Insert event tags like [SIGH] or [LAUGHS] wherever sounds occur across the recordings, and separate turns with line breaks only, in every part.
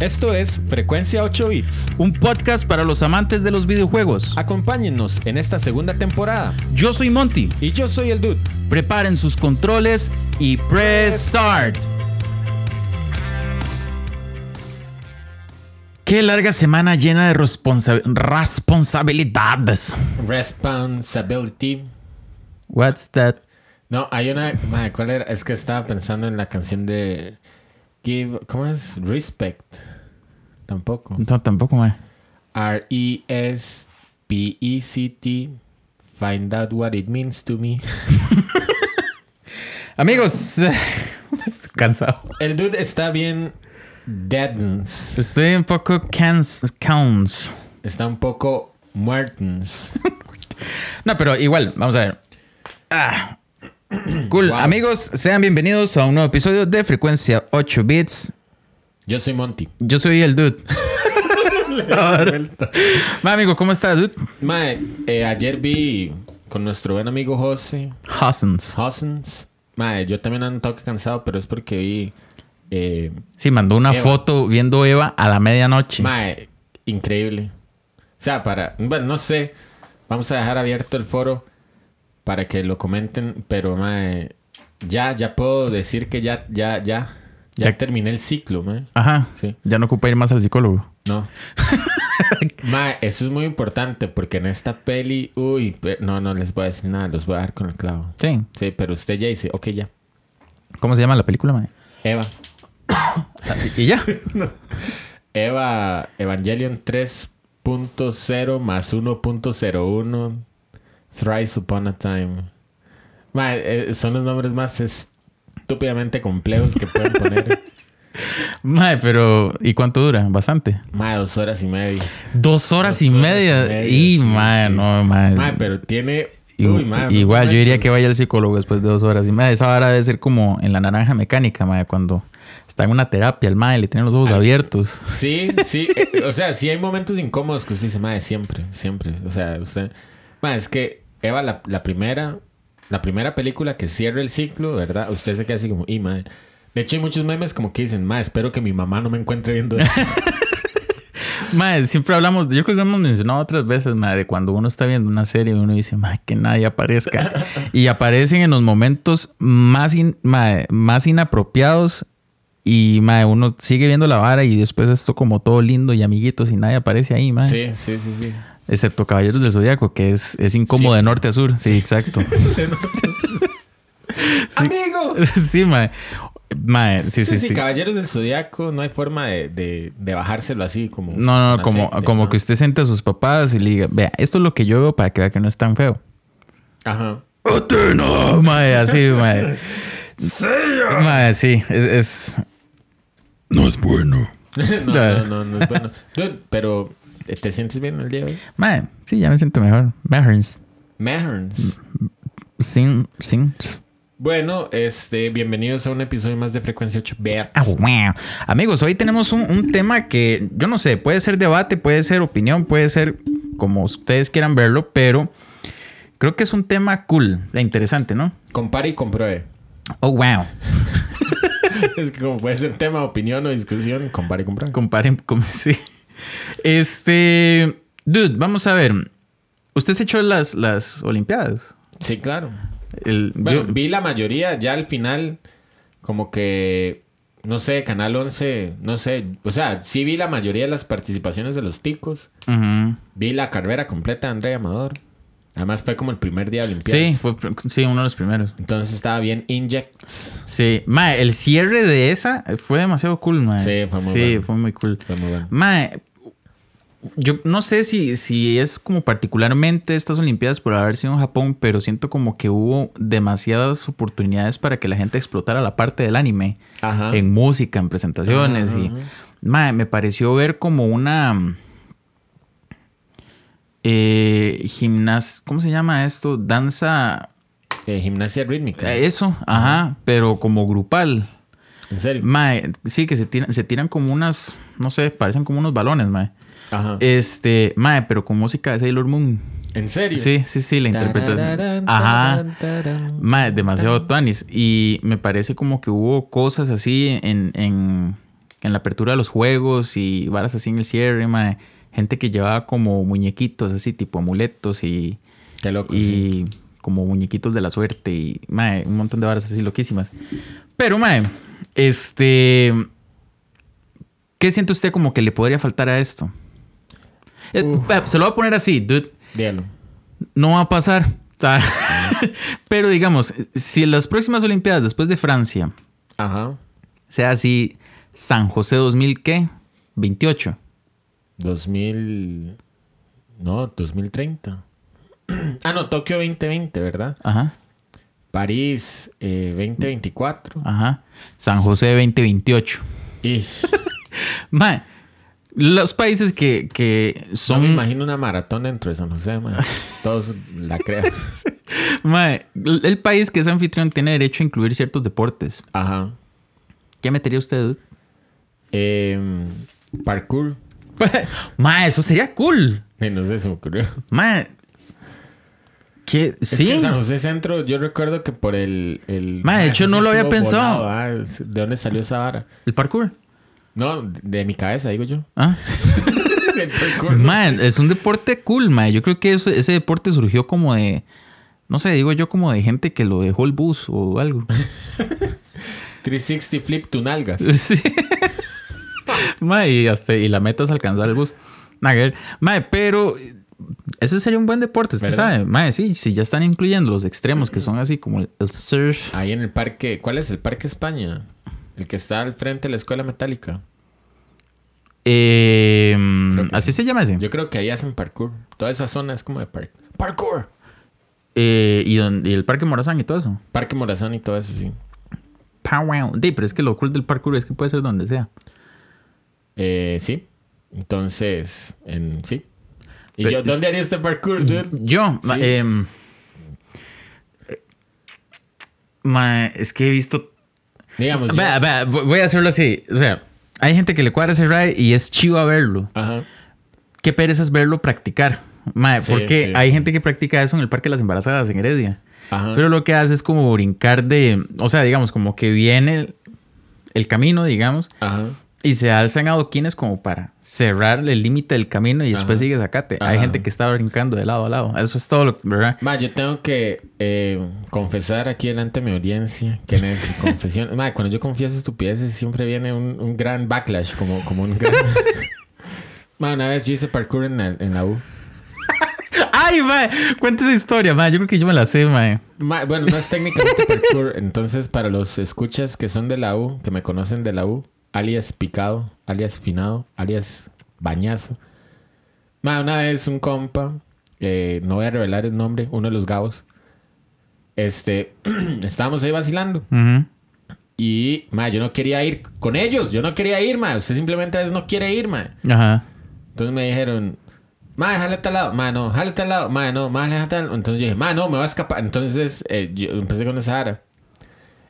Esto es Frecuencia 8 Bits.
Un podcast para los amantes de los videojuegos.
Acompáñennos en esta segunda temporada.
Yo soy Monty.
Y yo soy el Dude.
Preparen sus controles y press start. Qué larga semana llena de responsa- responsabilidades.
Responsibility.
What's that?
No, hay una. ¿Cuál era? Es que estaba pensando en la canción de. Give. ¿Cómo es? Respect. Tampoco.
No, tampoco, mae.
R-E-S-P-E-C-T. Find out what it means to me. [LAUGHS]
Amigos, [LAUGHS] cansado.
El dude está bien. Deadens.
Estoy un poco cans, cans.
Está un poco muertens. [LAUGHS]
No, pero igual, vamos a ver. Ah. [CLEARS THROAT] Cool.
Wow.
Amigos, sean bienvenidos a un nuevo episodio de Frecuencia 8 Bits.
Yo soy Monty.
Yo soy el dude. [LAUGHS] Ma, amigo, ¿cómo estás, dude?
Mae, eh, ayer vi con nuestro buen amigo José
Hussens.
Hossens. Mae, yo también ando un toque cansado, pero es porque vi. Eh,
Sí, mandó una
Eva.
foto viendo Eva a la medianoche.
mae, increíble. O sea, para. Bueno, no sé. Vamos a dejar abierto el foro para que lo comenten, pero mae, ya, ya puedo decir que ya, ya, ya. Ya,
Ya-
terminé el ciclo, mae.
Ajá.
Sí.
Ya no ocupa ir más al psicólogo.
No. [LAUGHS] Mae, eso es muy importante porque en esta peli, uy, no, no les voy a decir nada, los voy a dejar con el clavo.
Sí.
Sí, pero usted ya dice, ok, ya.
¿Cómo se llama la película, mae?
Eva. [COUGHS]
Y ya. [COUGHS]
Eva Evangelion 3.0 más 1.01 Thrice Upon a Time. Mae, eh, son los nombres más estúpidamente complejos que pueden poner. [LAUGHS]
Mae, pero ¿y cuánto dura? Bastante.
Mae, dos horas y media.
Dos horas,
Dos
y,
horas
media.
y media,
Y, mae,
sí.
no, mae.
Mae, pero tiene... Uy, mae,
igual, yo diría que vaya al psicólogo después de dos horas y media. Esa hora debe ser como en la naranja mecánica, mae, cuando está en una terapia el mae, le tienen los ojos abiertos.
Sí, sí. [LAUGHS] eh, o sea, sí hay momentos incómodos que usted dice, madre, siempre, siempre. O sea, usted. Madre, es que Eva, la, la primera. La primera película que cierra el ciclo, ¿verdad? Usted se queda así como, y madre. De hecho, hay muchos memes como que dicen, madre, espero que mi mamá no me encuentre viendo esto. [LAUGHS]
Mae, siempre hablamos, yo creo que hemos mencionado otras veces, mae, de cuando uno está viendo una serie y uno dice, mae, que nadie aparezca. [LAUGHS] y aparecen en los momentos más, in- mae, más inapropiados y mae, uno sigue viendo la vara y después esto como todo lindo y amiguitos y nadie aparece ahí, mae.
sí, sí, sí, sí.
Excepto Caballeros del Zodíaco, que es, es incómodo
Sí. [LAUGHS]
de norte a sur. Sí, exacto.
¡Amigo! [LAUGHS]
sí, mae. Mae, sí,
Sí,
sí,
sí. Caballeros del Zodiaco, no hay forma de, de, de bajárselo así como.
No, no, como,
secta,
como
¿no?
que usted siente a sus papás y le diga, vea, esto es lo que yo veo para que vea que no es tan feo.
Ajá.
No, mae, así, mae. Mae, sí, es, es- No es bueno. [LAUGHS]
no, no, no, no es bueno. Dude, pero, ¿te sientes bien el día de hoy?
Sí, ya me siento mejor. Mejors.
Meherns.
Sin, sin.
Bueno, este, bienvenidos a un episodio más de Frecuencia 8 Bits.
Ah, wow. Amigos, hoy tenemos un, un tema que yo no sé, puede ser debate, puede ser opinión, puede ser como ustedes quieran verlo, pero creo que es un tema cool, e interesante, ¿no?
Compare y compruebe.
Oh, wow. [LAUGHS]
es que como puede ser tema, opinión o discusión, compare y compruebe.
Comparen como [LAUGHS] sí. Este, dude, vamos a ver. ¿Usted se echó las, las Olimpiadas?
Sí, claro.
El,
Bueno,
yo-
vi la mayoría, ya al final, como que, no sé, Canal 11, no sé, o sea, sí vi la mayoría de las participaciones de los ticos. Vi la carrera completa de André Amador. Además fue como el primer día de Olimpiadas.
Sí, fue sí, uno de los primeros.
Entonces estaba bien injects.
Sí, mae, el cierre de esa fue demasiado cool, mae.
Sí, fue muy
Sí,
bueno.
fue muy cool.
Fue muy bueno.
Mae, yo no sé si, si es como particularmente estas Olimpiadas por haber sido en Japón, pero siento como que hubo demasiadas oportunidades para que la gente explotara la parte del anime.
Ajá.
En música, en presentaciones.
Ajá,
y, mae, me pareció ver como una... Eh. ¿Cómo se llama esto? Danza...
Eh, gimnasia rítmica.
eh, Eso, ajá, pero como grupal.
En serio.
Mae, sí, que se tiran, se tiran como unas, no sé, parecen como unos balones, mae.
Ajá.
Este, mae, pero con música de Sailor Moon.
¿En serio?
Sí, sí, sí, la interpretación. Ajá. Mae, demasiado tuanis. Y me parece como que hubo cosas así en, en en la apertura de los juegos y varas así en el cierre, mae. Gente que llevaba como muñequitos así, tipo amuletos y,
Qué loco.
y
sí.
como muñequitos de la suerte y mae, un montón de varas así loquísimas. Pero, mae, este. ¿Qué siente usted como que le podría faltar a esto? Eh, se lo voy a poner así, dude.
Dígalo.
No va a pasar. [LAUGHS] Pero digamos, si en las próximas Olimpiadas después de Francia
Ajá.
sea así San José 2000, ¿qué? 28.
2000. No, 2030. [CLEARS THROAT] ah, no, Tokio 2020, ¿verdad?
Ajá,
París eh, 2024.
ajá. San José 2028.
Ish. [LAUGHS]
Mae, los países que, que
No
son...
me imagino una maratón dentro de San José, man. Todos la crean. [LAUGHS]
Mae, el país que es anfitrión tiene derecho a incluir ciertos deportes.
Ajá.
¿Qué metería usted?
Em, parkour. [LAUGHS]
Mae, eso sería cool.
Eh, No sé, se me ocurrió.
Mae. ¿Qué?
Es
Sí.
que San José Centro, yo recuerdo que por el. el
Ma, de hecho, no lo había pensado.
volado, ah, ¿De dónde salió esa vara?
El parkour.
No, de mi cabeza, digo yo.
Ah. [LAUGHS] Man, es un deporte cool, man. Yo creo que eso- ese deporte surgió como de. No sé, digo yo como de gente que lo dejó el bus o algo. [LAUGHS]
360 flip tu nalgas. [LAUGHS]
Sí. Ma, y, hasta, y la meta es alcanzar el bus. Nada que ver. Ma, pero ese sería un buen deporte, usted
¿Verdad?
sabe. Ma, sí, si ya están incluyendo los extremos que son así como el surf.
Ahí en el parque. ¿Cuál es el Parque España? El que está al frente de la escuela metálica.
Eh,
que
así se llama ese.
Yo creo que ahí hacen parkour. Toda esa zona es como de par parkour.
Eh, y, don- y el Parque Morazán y todo eso.
Parque Morazán y todo eso, sí.
Pow, Sí, pero es que lo cool del parkour es que puede ser donde sea.
Eh, sí. Entonces, en, sí. ¿Y
Pero
yo dónde haría este parkour, dude?
Yo, ma- em, ma, es que he visto.
Digamos,
Vea, vea, voy a hacerlo así. O sea, hay gente que le cuadra ese ride y es chivo a verlo.
Ajá.
Qué pereza es verlo practicar.
Sí,
porque
sí.
hay gente que practica eso en el Parque de las Embarazadas en Heredia.
Ajá.
Pero lo que hace es como brincar de. O sea, digamos, como que viene el, el camino, digamos,
Ajá.
Y se alzan adoquines como para cerrar el límite del camino y después
Ajá.
sigue sacate. Hay gente que está brincando de lado a lado. Eso es todo lo ¿verdad?
Ma, yo tengo que eh, confesar aquí delante de mi audiencia que en [LAUGHS] confesión. Ma, cuando yo confieso estupideces siempre viene un, un gran backlash, como, como un gran. [LAUGHS] Ma, una vez yo hice parkour en la, en la U. [LAUGHS]
Ay, mae, cuenta esa historia, mae. Yo creo que yo me la sé, mae.
Ma, bueno, no es técnicamente parkour. Entonces, para los escuchas que son de la U, que me conocen de la U, alias picado, alias finado, alias bañazo. Ma, una vez un compa, eh, no voy a revelar el nombre, uno de los gabos. Este, [CLEARS THROAT] estábamos ahí vacilando.
Ujú.
Y, ma, yo no quería ir con ellos. Yo no quería ir, ma. Usted simplemente a veces no quiere ir, ma.
Ajá.
Entonces me dijeron, ma, déjale a tal lado. Ma, no, déjale a tal lado. Ma, no, ma, déjale a tal Entonces yo dije, ma, no, me va a escapar. Entonces eh, yo empecé con esa ara.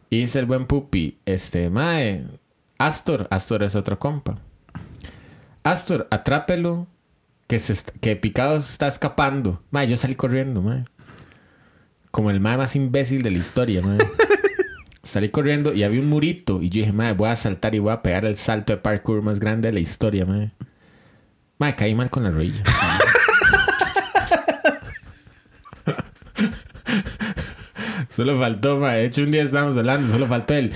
Y dice el buen pupi, este, ma, eh, Astor. Astor es otro compa. Astor, atrápelo. Que, se que Picado se está escapando. Ma, yo salí corriendo, ma. Como el ma más imbécil de la historia, ma. [LAUGHS] Salí corriendo y había un murito. Y yo dije, madre, voy a saltar y voy a pegar el salto de parkour más grande de la historia, madre. Madre, caí mal con la rodilla. Solo faltó, madre. De hecho, un día estábamos hablando, solo faltó el.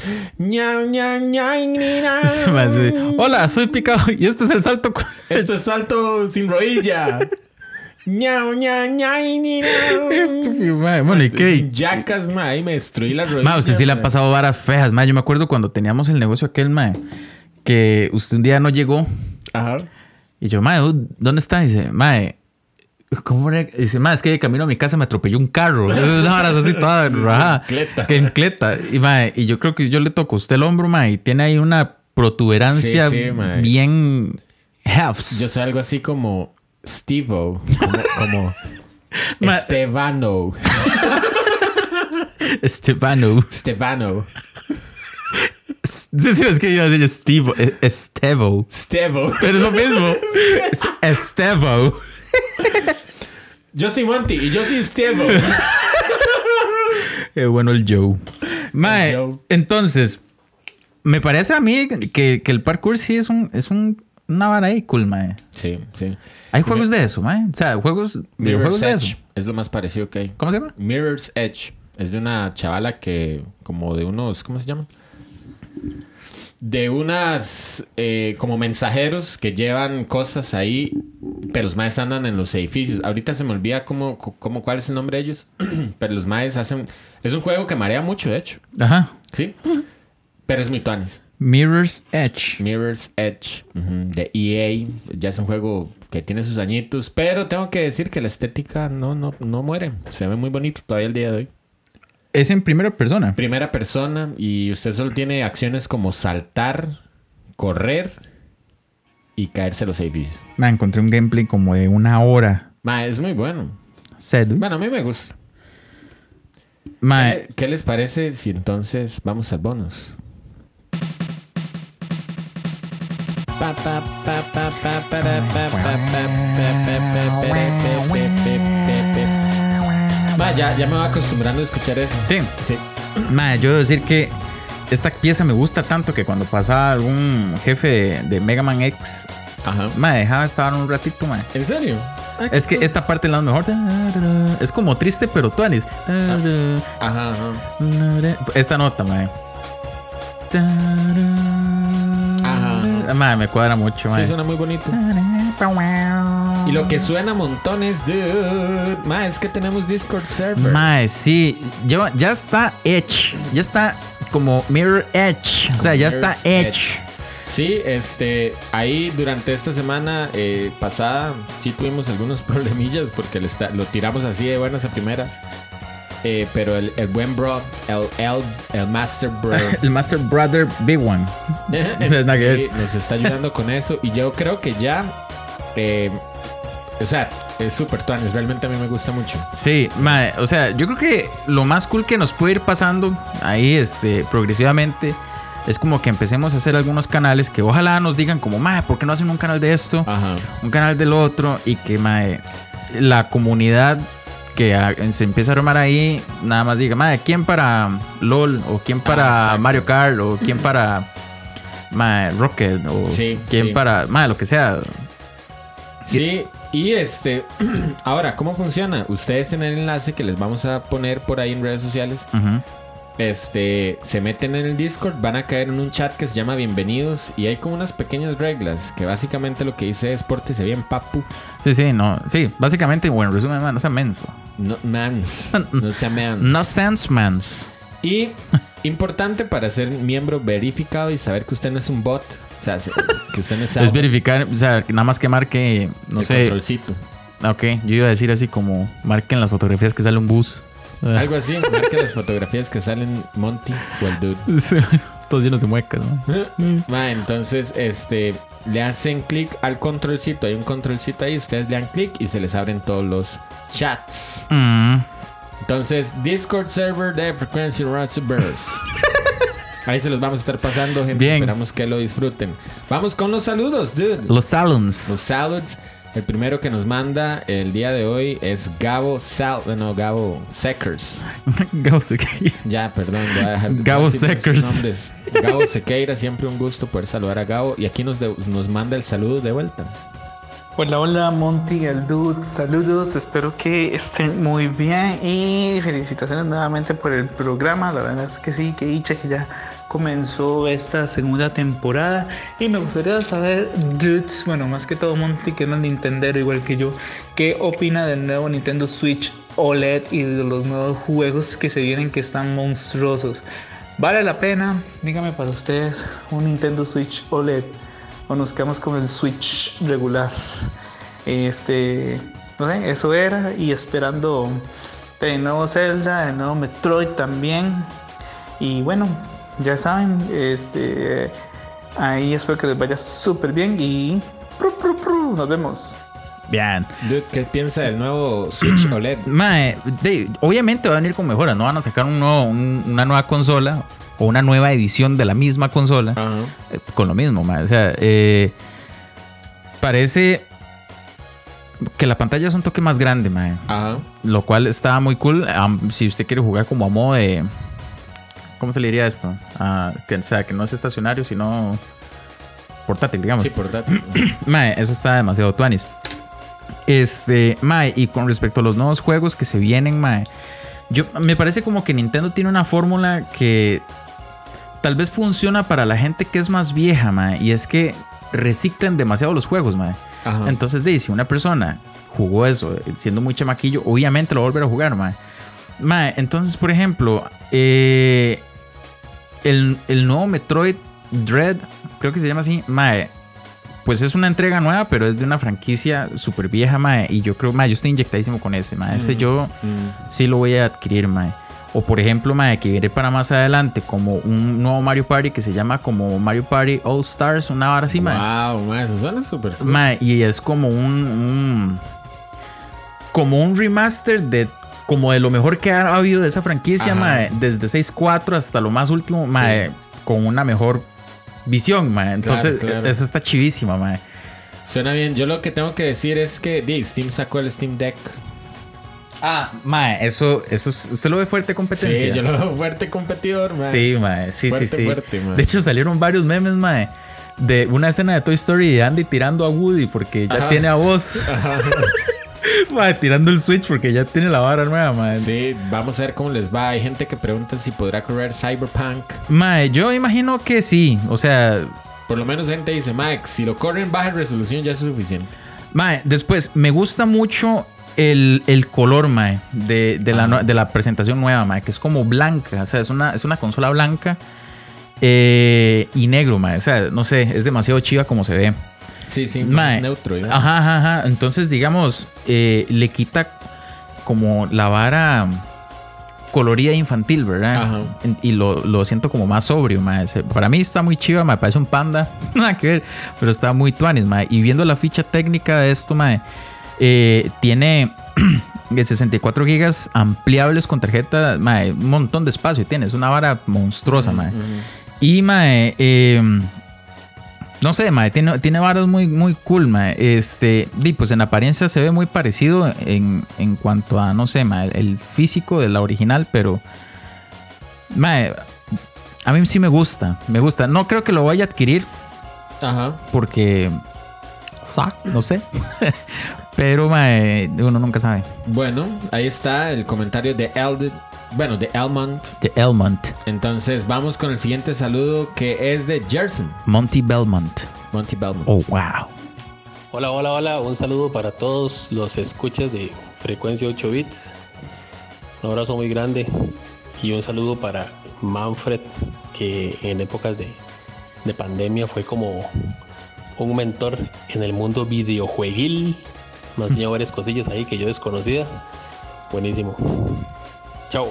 Hola, soy Picado y este es el salto.
Esto es salto sin rodilla. ñau, ñau, ñau.
Estúpido, mae. Bueno, ¿y qué?
Yacas, madre. Ahí me destruí la rodilla.
Mae, usted sí le
mae.
pasado varas feas, mae. Yo me acuerdo cuando teníamos el negocio aquel, mae, que usted un día no llegó
Ajá.
y yo, mae, ¿dónde está? dice, mae, ¿cómo era? Dice, mae, es que de camino a mi casa me atropelló un carro. [LAUGHS] Esas varas así toda [LAUGHS] rajada.
encleta.
Que encleta. Y, mae, y yo creo que yo le toco a usted el hombro, mae, y tiene ahí una protuberancia
Sí, sí, mae.
bien hefts.
Yo soy algo así como Stevo, como, como [LAUGHS]
Ma-
Estebano,
Estebano.
Stebano,
Sí, sí, es que iba a decir eh, Estevo.
Stevo.
Pero es lo mismo. Es Estevo.
Yo soy Monty y yo soy Stevo.
Qué [LAUGHS] bueno el Joe. Mae,
Joe.
entonces, Me parece a mí que, que el parkour sí es un, es un, una vara ahí cool, mae.
Sí, sí.
Hay juegos de eso, mae. O sea, juegos,
Mirror's
de
Edge
eso.
es lo más parecido que hay.
¿Cómo se llama?
Mirror's Edge es de una chavala que, como de unos, ¿cómo se llama? De unas, eh, como mensajeros que llevan cosas ahí, pero los maes andan en los edificios. Ahorita se me olvida cómo, cómo, cuál es el nombre de ellos, [CLEARS THROAT] pero los maes hacen... Es un juego que marea mucho, de hecho,
Ajá.
¿sí? Pero es muy tuanis.
Mirror's Edge.
Mirror's Edge de EA. Ya es un juego que tiene sus añitos. Pero tengo que decir que la estética no, no, no muere. Se ve muy bonito todavía el día de hoy.
Es en primera persona.
Primera persona y usted solo tiene acciones como saltar, correr y caerse los edificios.
Me encontré un gameplay como de una hora.
Ma, es muy bueno.
Sedu.
Bueno, a mí me gusta.
Mae,
¿Qué, qué les parece si entonces vamos al bonus? Ma, ya, ya me voy acostumbrando a escuchar eso.
sí.
Sí.
Mae, yo debo decir que esta pieza me gusta tanto que cuando pasaba algún jefe de, de Mega Man X,
Ajá.
mae, dejaba estar un ratito, mae.
¿En serio? Ah,
Es que esta parte es la mejor. Es como triste, pero tuanis.
Ajá, ajá.
Esta nota, mae.
Ajá.
Mae, me cuadra mucho,
Sí,
mae.
suena muy bonito. Y lo que suena montones, dude. Ma, es que tenemos Discord server.
Mae, sí. Ya, ya está Edge. Ya está como Mirror Edge. O sea, ya está Edge.
Sí, este, ahí durante esta semana eh, pasada sí tuvimos algunos [LAUGHS] problemillas porque le está- lo tiramos así de buenas a primeras. Eh, pero el, el buen bro, el, el, el Master Bro, [LAUGHS]
El Master Brother Big One. [LAUGHS]
sí, nos está ayudando con eso. Y yo creo que ya, eh, o sea, es súper tuanis. Realmente a mí me gusta mucho.
Sí, mae, o sea, yo creo que lo más cool que nos puede ir pasando ahí, este, progresivamente, es como que empecemos a hacer algunos canales que ojalá nos digan como, mae, ¿por qué no hacen un canal de esto?
Ajá.
Un canal del otro y que, mae, la comunidad que se empieza a armar ahí, nada más diga, mae, ¿quién para LOL? ¿O quién
Ah,
para. Mario Kart? ¿O quién para, mae, Rocket? ¿O
Sí,
quién
sí.
para, mae, lo que sea?
Sí, y este, [CLEARS THROAT] ahora, ¿cómo funciona? Ustedes en el enlace que les vamos a poner por ahí en redes sociales, este, se meten en el Discord, van a caer en un chat que se llama Bienvenidos y hay como unas pequeñas reglas que básicamente lo que dice es pórtese bien, papu,
Sí, sí, no, sí, básicamente, bueno, resumen, man, no sea menso.
no mans, [LAUGHS] no sea mans.
No sense mans.
Y [LAUGHS] importante para ser miembro verificado y saber que usted no es un bot, o sea, que usted no [LAUGHS] es,
Es verificar, o sea, nada más que marque, no
el
sé.
controlcito.
Ok, yo iba a decir así como marquen las fotografías que sale un bus. [LAUGHS]
Algo así, marque las fotografías que salen Monty o el dude. [LAUGHS]
Todos llenos de muecas, ¿no?
Ma, entonces, este, le hacen clic al controlcito. Hay un controlcito ahí. Ustedes le dan clic y se les abren todos los chats.
Mm.
Entonces, Discord server de Frequency Burst. Ahí se los vamos a estar pasando, gente.
Bien.
Esperamos que lo disfruten. Vamos con los saludos, dude.
Los salons.
Los saludos. El primero que nos manda el día de hoy es Gabo Sal... No, Gabo Seckers. [LAUGHS]
Gabo Sequeira.
Ya, perdón. voy a dejar-
Gabo Seckers.
nombres. Gabo [LAUGHS] Sequeira, siempre un gusto poder saludar a Gabo. Y aquí nos, de- nos manda el saludo de vuelta.
Hola, hola Monty, el dude, saludos, espero que estén muy bien y felicitaciones nuevamente por el programa, la verdad es que sí, que dicha que ya comenzó esta segunda temporada y me gustaría saber, dudes, bueno, más que todo Monty, que es Nintendero igual que yo, ¿qué opina del nuevo Nintendo Switch OLED y de los nuevos juegos que se vienen que están monstruosos? ¿Vale la pena? Dígame para ustedes un Nintendo Switch OLED o nos quedamos con el Switch regular. Este, no sé, eso era y esperando el nuevo Zelda, el nuevo Metroid también. Y bueno, ya saben, este, ahí espero que les vaya súper bien y pru, pru, pru, nos vemos.
Bien.
Dude, ¿qué piensa del nuevo Switch [CLEARS THROAT] OLED?
Mae, de- obviamente va a venir con mejoras. No van a sacar un nuevo- un- una nueva consola o una nueva edición de la misma consola.
Ajá.
eh, con lo mismo, mae. O sea, eh, parece que la pantalla es un toque más grande, mae.
Ajá.
Lo cual está muy cool. Si usted quiere jugar como a modo de. ¿Cómo se le diría esto? Ah, que, o sea, que no es estacionario, sino portátil, digamos.
Sí, portátil. [CLEARS THROAT]
Mae, eso está demasiado tuanis. Este, Mae, y con respecto a los nuevos juegos que se vienen, Mae, yo, me parece como que Nintendo tiene una fórmula que tal vez funciona para la gente que es más vieja, Mae, y es que reciclan demasiado los juegos, Mae.
Ajá.
Entonces, de, si una persona jugó eso siendo muy chamaquillo, obviamente lo va a volver a jugar, Mae. Mae, entonces, por ejemplo, eh, el, el nuevo Metroid Dread, creo que se llama así, Mae. Pues es una entrega nueva, pero es de una franquicia súper vieja, Mae. Y yo creo, Mae, yo estoy inyectadísimo con ese, Mae. Ese yo
Mm.
sí lo voy a adquirir, Mae. O por ejemplo, Mae, que viene para más adelante como un nuevo Mario Party que se llama como Mario Party All Stars, una vara así, Mae.
Wow, mae, eso suena súper cool.
Mae, y es como un, un- como un remaster de como de lo mejor que ha habido de esa franquicia,
Ajá.
mae, desde 6.4 hasta lo más último, mae, con una mejor visión, mae. Entonces,
Claro, claro.
eso está chivísima, mae.
Suena bien. Yo lo que tengo que decir es que di, Steam sacó el Steam Deck.
Ah, mae, eso, eso es- usted lo ve fuerte competencia.
Sí, yo lo veo fuerte competidor, mae.
Sí, mae, sí,
Fuerte,
sí, sí.
fuerte, mae.
de hecho, salieron varios memes, mae, de una escena de Toy Story de Andy tirando a Woody porque ya
Ajá.
tiene a voz. [LAUGHS] [LAUGHS] mae, tirando el Switch porque ya tiene la vara nueva, mae.
Sí, vamos a ver cómo les va. Hay gente que pregunta si podrá correr Cyberpunk.
Mae, yo imagino que sí. O sea,
Por lo menos gente dice, Max, si lo corren baja resolución ya es suficiente.
mae, después, me gusta mucho el, el color, mae, de, de la, de la presentación nueva, mae, que es como blanca. O sea, es una, es una consola blanca eh, y negro, mae. O sea, no sé, es demasiado chiva como se ve.
Sí, sí,
Mae.
es neutro. ¿ya?
Ajá, ajá, ajá. Entonces, digamos, eh, le quita como la vara colorida infantil, ¿verdad?
Ajá.
Y lo, lo siento como más sobrio, mae. Para mí está muy chiva, me parece un panda. [LAUGHS] Nada que ver, pero está muy tuanis, mae. Y viendo la ficha técnica de esto, mae, eh, tiene [CLEARS THROAT] de 64 gigas ampliables con tarjeta, mae, un montón de espacio tiene. Es una vara monstruosa, mae. Y mae, eh, no sé, mae, tiene, tiene varas muy, muy cool, mae. Este, y pues en apariencia se ve muy parecido en, en cuanto a, no sé, mae, el físico de la original, pero mae, a mí sí me gusta, me gusta. No creo que lo vaya a adquirir
Ajá.
porque, sa- no sé, [LAUGHS] pero mae, uno nunca sabe.
Bueno, ahí está el comentario de Eld bueno, de Elmont.
De Elmont,
Entonces vamos con el siguiente saludo que es de Gerson,
Monty Belmont.
Monty Belmont.
Oh, wow.
Hola, hola, hola. Un saludo para todos los escuchas de frecuencia 8 bits. Un abrazo muy grande y un saludo para Manfred, que en épocas de, de pandemia fue como un mentor en el mundo videojueguil. Me ha enseñado [LAUGHS] varias cosillas ahí que yo desconocía. Buenísimo. Chao.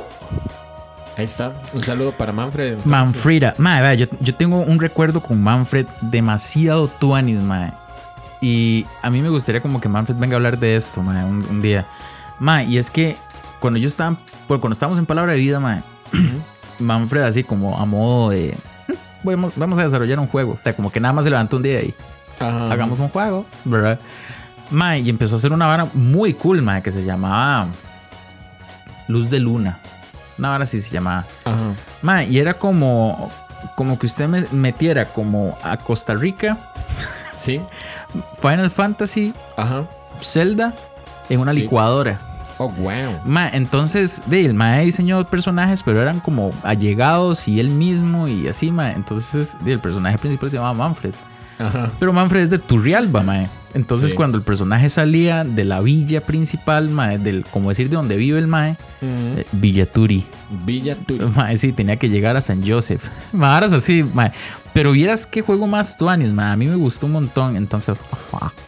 Ahí está. Un saludo para Manfred. entonces.
Manfreda. Mae, vea, yo, yo tengo un recuerdo con Manfred demasiado tuanis, mae. Y a mí me gustaría como que Manfred venga a hablar de esto, mae, un, un día. Mae, y es que cuando yo estaba, pues, cuando estábamos en Palabra de Vida, mae, [CLEARS THROAT] Manfred así como a modo de... "Mm, Vamos, vamos a desarrollar un juego. O sea, como que nada más se levantó un día y
Ajá.
hagamos un juego, ¿verdad? Mae, y empezó a hacer una vara muy cool, mae, que se llamaba Luz de Luna. Una vara así se llamaba.
Ajá.
Ma, y era como, como que usted me metiera como a Costa Rica, [LAUGHS]
Sí.
Final Fantasy,
Ajá.
Zelda en una
Sí.
licuadora.
Oh, wow.
Ma, entonces, de, el ma diseñó personajes, pero eran como allegados y él mismo y así, ma. Entonces, de, el personaje principal se llamaba Manfred.
Ajá.
Pero Manfred es de Turrialba, ma. Entonces,
Sí.
cuando el personaje salía de la villa principal, del, como decir, de donde vive el mae,
Ujú.
eh, Villa Turi.
Villa Tuya.
Mae, sí, tenía que llegar a San Joseph. Maras así, mae. Pero vieras qué juego más tuanis, mae. A mí me gustó un montón. Entonces,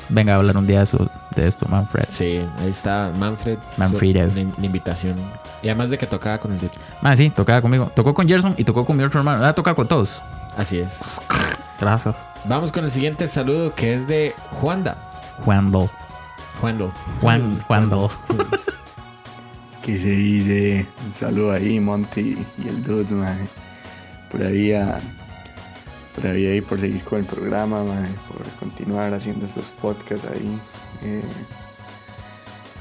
venga a hablar un día de, eso, de esto, Manfred.
Sí, ahí está Manfred.
Manfredo.
Su- La, la invitación. Y además de que tocaba con el
Mae, sí, tocaba conmigo. Tocó con Gerson y tocó con mi otro hermano. Ah, toca con todos.
Así es.
Gracias.
Vamos con el siguiente saludo que es de Juanda.
Juando.
Juando.
Juan, Juando. [LAUGHS]
que se dice un saludo ahí Monty y el dude mae. por ahí a, por ahí, ahí por seguir con el programa mae, por continuar haciendo estos podcasts ahí eh,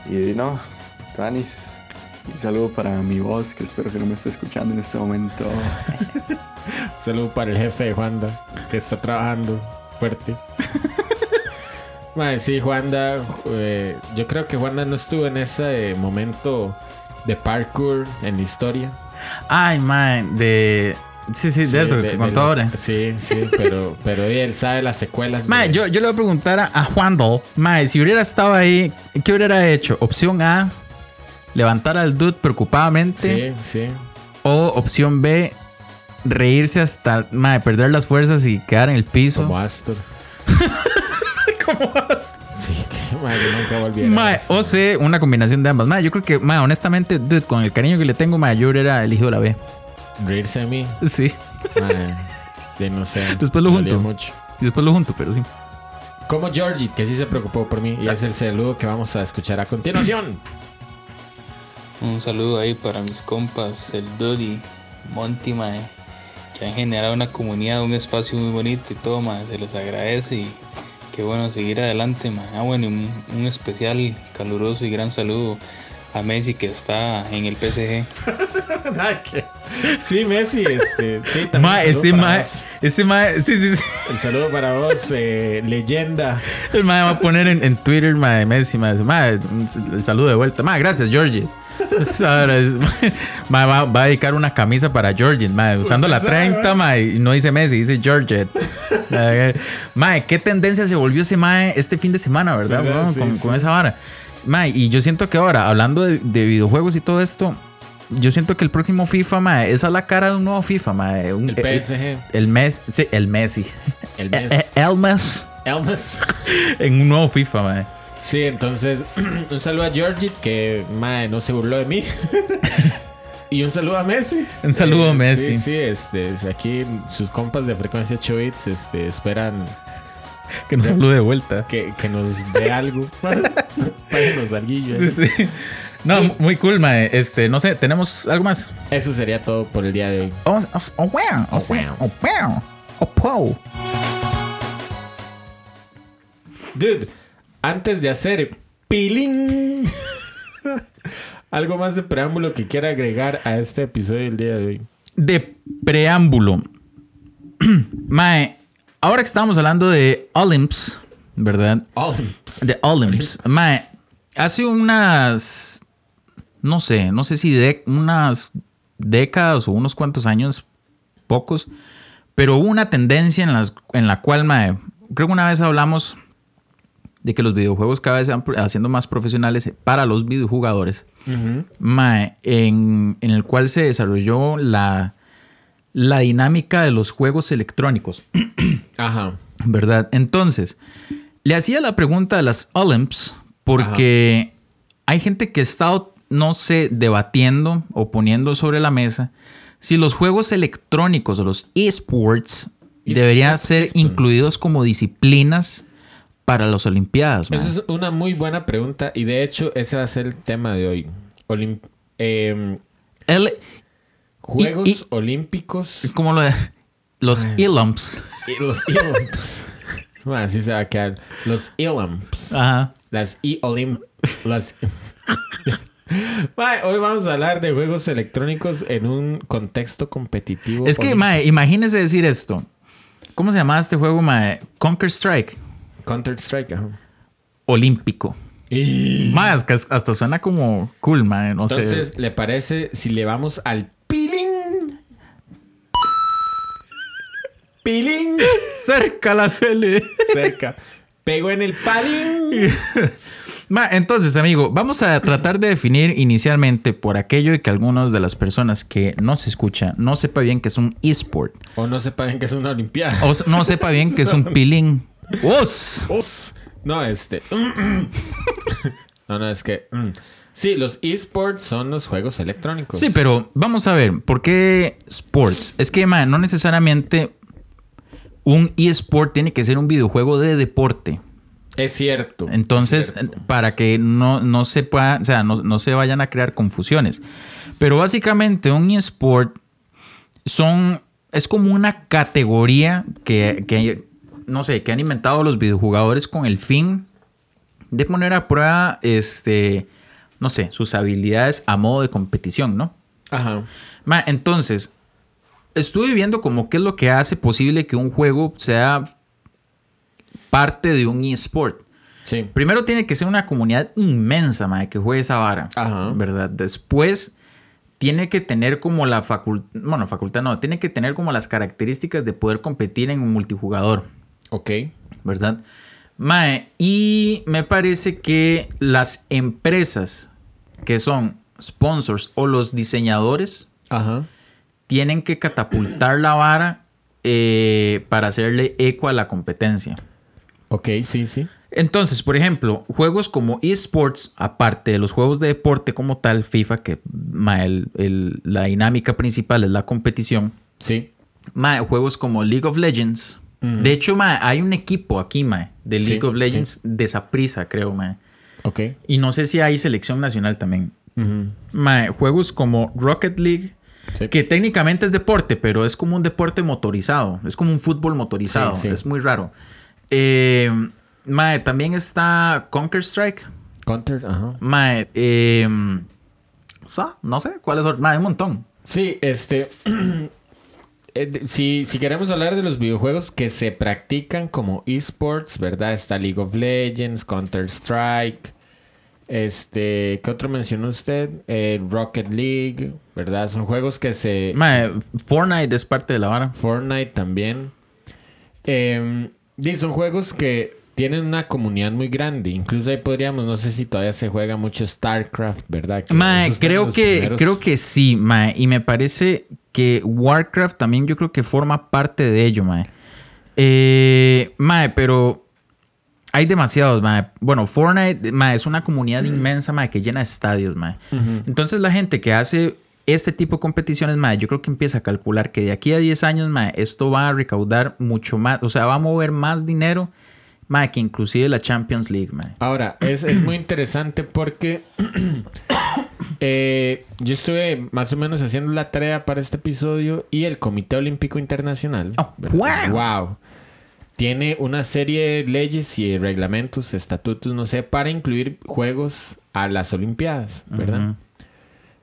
y no Tanis un saludo para mi voz, que espero que no me esté escuchando en este momento. [LAUGHS]
Saludo para el jefe de Juanda, que está trabajando fuerte. [LAUGHS] Mae, sí, Juanda, eh, yo creo que Juanda no estuvo en ese eh, momento de parkour en la historia.
Ay, man, de. Sí, sí, de eso, que contó
la-
ahora.
Sí, sí, pero, [LAUGHS] pero él sabe las secuelas.
Mae,
de-
yo, yo le voy a preguntar a, a Juandol, Mae, si hubiera estado ahí, ¿qué hubiera hecho? Opción A, levantar al dude preocupadamente.
Sí, sí.
O opción B, reírse hasta mae, perder las fuerzas y quedar en el piso.
Como Astor. [LAUGHS] Sí, que mae, yo nunca volví a
Mae,
eso.
o C, una combinación de ambas. Mae, yo creo que, mae, honestamente, dude, con el cariño que le tengo, mae, yo hubiera elegido la B.
Reírse de mí.
Sí.
Mae, de no sé. [LAUGHS]
Después lo junto.
mucho.
Y después lo junto, pero sí.
Como Georgie, que sí se preocupó por mí. Y es el saludo que vamos a escuchar a continuación.
Un saludo ahí para mis compas, el Dodi, Monty, mae, que han generado una comunidad, un espacio muy bonito y todo, mae, se les agradece y qué bueno seguir adelante, mae. Ah, bueno, y un, un especial caluroso y gran saludo a Messi que está en el PSG. [LAUGHS]
Sí, Messi, este. Sí, también. Saludo
ese
vos.
ese mae, sí, sí, sí.
El saludo para vos, eh, leyenda.
El mae va a poner en, en Twitter, mae, Messi, mae, el saludo de vuelta. Mae, gracias, Georgie. [LAUGHS] Ahora es- [LAUGHS] mae, va, va a dedicar una camisa para Georgie, mae, usando la 30, mae, y no dice Messi, dice Georgie. [LAUGHS] Mae, qué tendencia se volvió ese mae este fin de semana, ¿verdad?
¿Verdad? Sí,
con,
sí.
con esa vara. Mae, y yo siento que ahora, hablando de, de videojuegos y todo esto, yo siento que el próximo FIFA, mae, esa es la cara de un nuevo FIFA, mae. Un-
El
eh,
PSG.
El Messi, sí, el Messi.
El
Eh,
Messi.
eh, El Messi
Elmas.
en un nuevo FIFA, mae.
Sí, entonces, [CLEARS THROAT] un saludo a Georgie, que mae, no se burló de mí. [LAUGHS] y un saludo a Messi. Eh,
Un saludo a Messi.
Sí, sí, este, aquí sus compas de frecuencia 8 bits este, esperan
Que nos salude de vuelta.
que, que nos dé algo. [LAUGHS] Páguenos alguillo.
Sí, sí. No, muy cool, mae. Este, no sé, ¿tenemos algo más?
Eso sería todo por el día de hoy.
Oh, oh, oh, wow, oh, oh, wow, oh, po.
Dude, antes de hacer pilín, [LAUGHS] algo más de preámbulo que quiera agregar a este episodio del día de hoy.
De preámbulo. [CLEARS THROAT] mae, ahora que estamos hablando de Olymps, ¿verdad?
Olymps.
De Olymps. Mae, hace unas. No sé, no sé si de unas décadas o unos cuantos años, pocos, pero hubo una tendencia en, las, en la cual, mae, creo que una vez hablamos de que los videojuegos cada vez se van haciendo más profesionales para los videojugadores. Mae, en, en el cual se desarrolló la, la dinámica de los juegos electrónicos. [CLEARS THROAT]
Ajá.
¿Verdad? Entonces, le hacía la pregunta a las Olymps porque hay gente que ha estado, no sé, debatiendo o poniendo sobre la mesa si los juegos electrónicos o los esports deberían ser incluidos como disciplinas para las Olimpiadas.
Esa es una muy buena pregunta y de hecho ese va a ser el tema de hoy. Olim- em,
El-
Juegos
Y- y-
Olímpicos
¿Cómo lo de? Los
y los E-Olymps. [LAUGHS] Bueno, así se va a quedar. Los E-Olymps.
Ajá.
Las. Las... [LAUGHS] Mae, hoy vamos a hablar de juegos electrónicos en un contexto competitivo.
Es que, mae, imagínese decir esto. ¿Cómo se llamaba este juego, mae? Counter Strike.
Counter-Strike, ajá.
Olímpico.
Y...
Más, que hasta suena como cool, man. No
Entonces,
sé.
¿le parece si le vamos al pilín? Pilín.
Cerca la cele.
Cerca. Pego en el palín. [LAUGHS]
Ma, entonces, amigo, vamos a tratar de definir inicialmente por aquello de que algunas de las personas que no se escucha no sepa bien que es un esport.
O no sepan que es una olimpiada.
O no sepa bien que es un [LAUGHS] pilín. ¡Os!
Os. No, este. [LAUGHS] no, no, es que. mm. Sí, los esports son los juegos electrónicos.
Sí, pero vamos a ver, ¿por qué sports? Es que, man, no necesariamente un eSport tiene que ser un videojuego de deporte.
Es cierto.
Entonces,
es cierto.
para que no, no se pueda, o sea, no, no se vayan a crear confusiones. Pero básicamente un eSport son, es como una categoría que, que, no sé, que han inventado los videojugadores con el fin de poner a prueba, este, no sé, sus habilidades a modo de competición, ¿no?
Ajá.
Ma, entonces, estuve viendo como qué es lo que hace posible que un juego sea parte de un eSport.
Sí.
Primero tiene que ser una comunidad inmensa, ma, que juegue esa vara.
Ajá.
¿Verdad? Después tiene que tener como la facultad, bueno, facultad no, tiene que tener como las características de poder competir en un multijugador,
Ok.
¿verdad? Mae, y me parece que las empresas que son sponsors o los diseñadores
Ajá.
tienen que catapultar la vara eh, para hacerle eco a la competencia.
Ok, sí, sí.
Entonces, por ejemplo, juegos como esports, aparte de los juegos de deporte como tal, FIFA, que ma, el- el- la dinámica principal es la competición,
Sí.
ma, juegos como League of Legends. De hecho, ma, hay un equipo aquí, ma, de
Sí,
League of
sí.
Legends de Saprissa, creo, ma.
Ok.
Y no sé si hay selección nacional también. Ma, juegos como Rocket League,
Sí.
que técnicamente es deporte, pero es como un deporte motorizado. Es como un fútbol motorizado.
Sí, sí.
Es muy raro. Eh, mae, también está Counter-Strike.
Counter, ajá.
Mae, eh, sa- no sé cuáles son. Mae, un montón.
Sí, este. [CLEARS THROAT] eh, si, si queremos hablar de los videojuegos que se practican como esports, ¿verdad? Está League of Legends, Counter-Strike. Este, ¿qué otro mencionó usted? Eh, Rocket League, ¿verdad? Son juegos que se.
Mae, Fortnite es parte de la vara.
Fortnite también. Eh, y son juegos que tienen una comunidad muy grande. Incluso ahí podríamos, no sé si todavía se juega mucho StarCraft, ¿verdad? Que
creo que,
primeros-
creo que sí. Y me parece que Warcraft también yo creo que forma parte de ello, mae. Eh, mae, pero hay demasiados, mae. Bueno, Fortnite, mae, es una comunidad inmensa, mae, que llena estadios, mae. Entonces la gente que hace este tipo de competiciones, mae, yo creo que empieza a calcular que de aquí a 10 años, mae, esto va a recaudar mucho más, o sea, va a mover más dinero, mae, que inclusive la Champions League, mae.
Ahora, es, es muy interesante porque [CLEARS THROAT] eh, yo estuve más o menos haciendo la tarea para este episodio y el Comité Olímpico Internacional.
Oh, wow.
Wow. Tiene una serie de leyes y reglamentos, estatutos, no sé, para incluir juegos a las Olimpiadas, ¿verdad?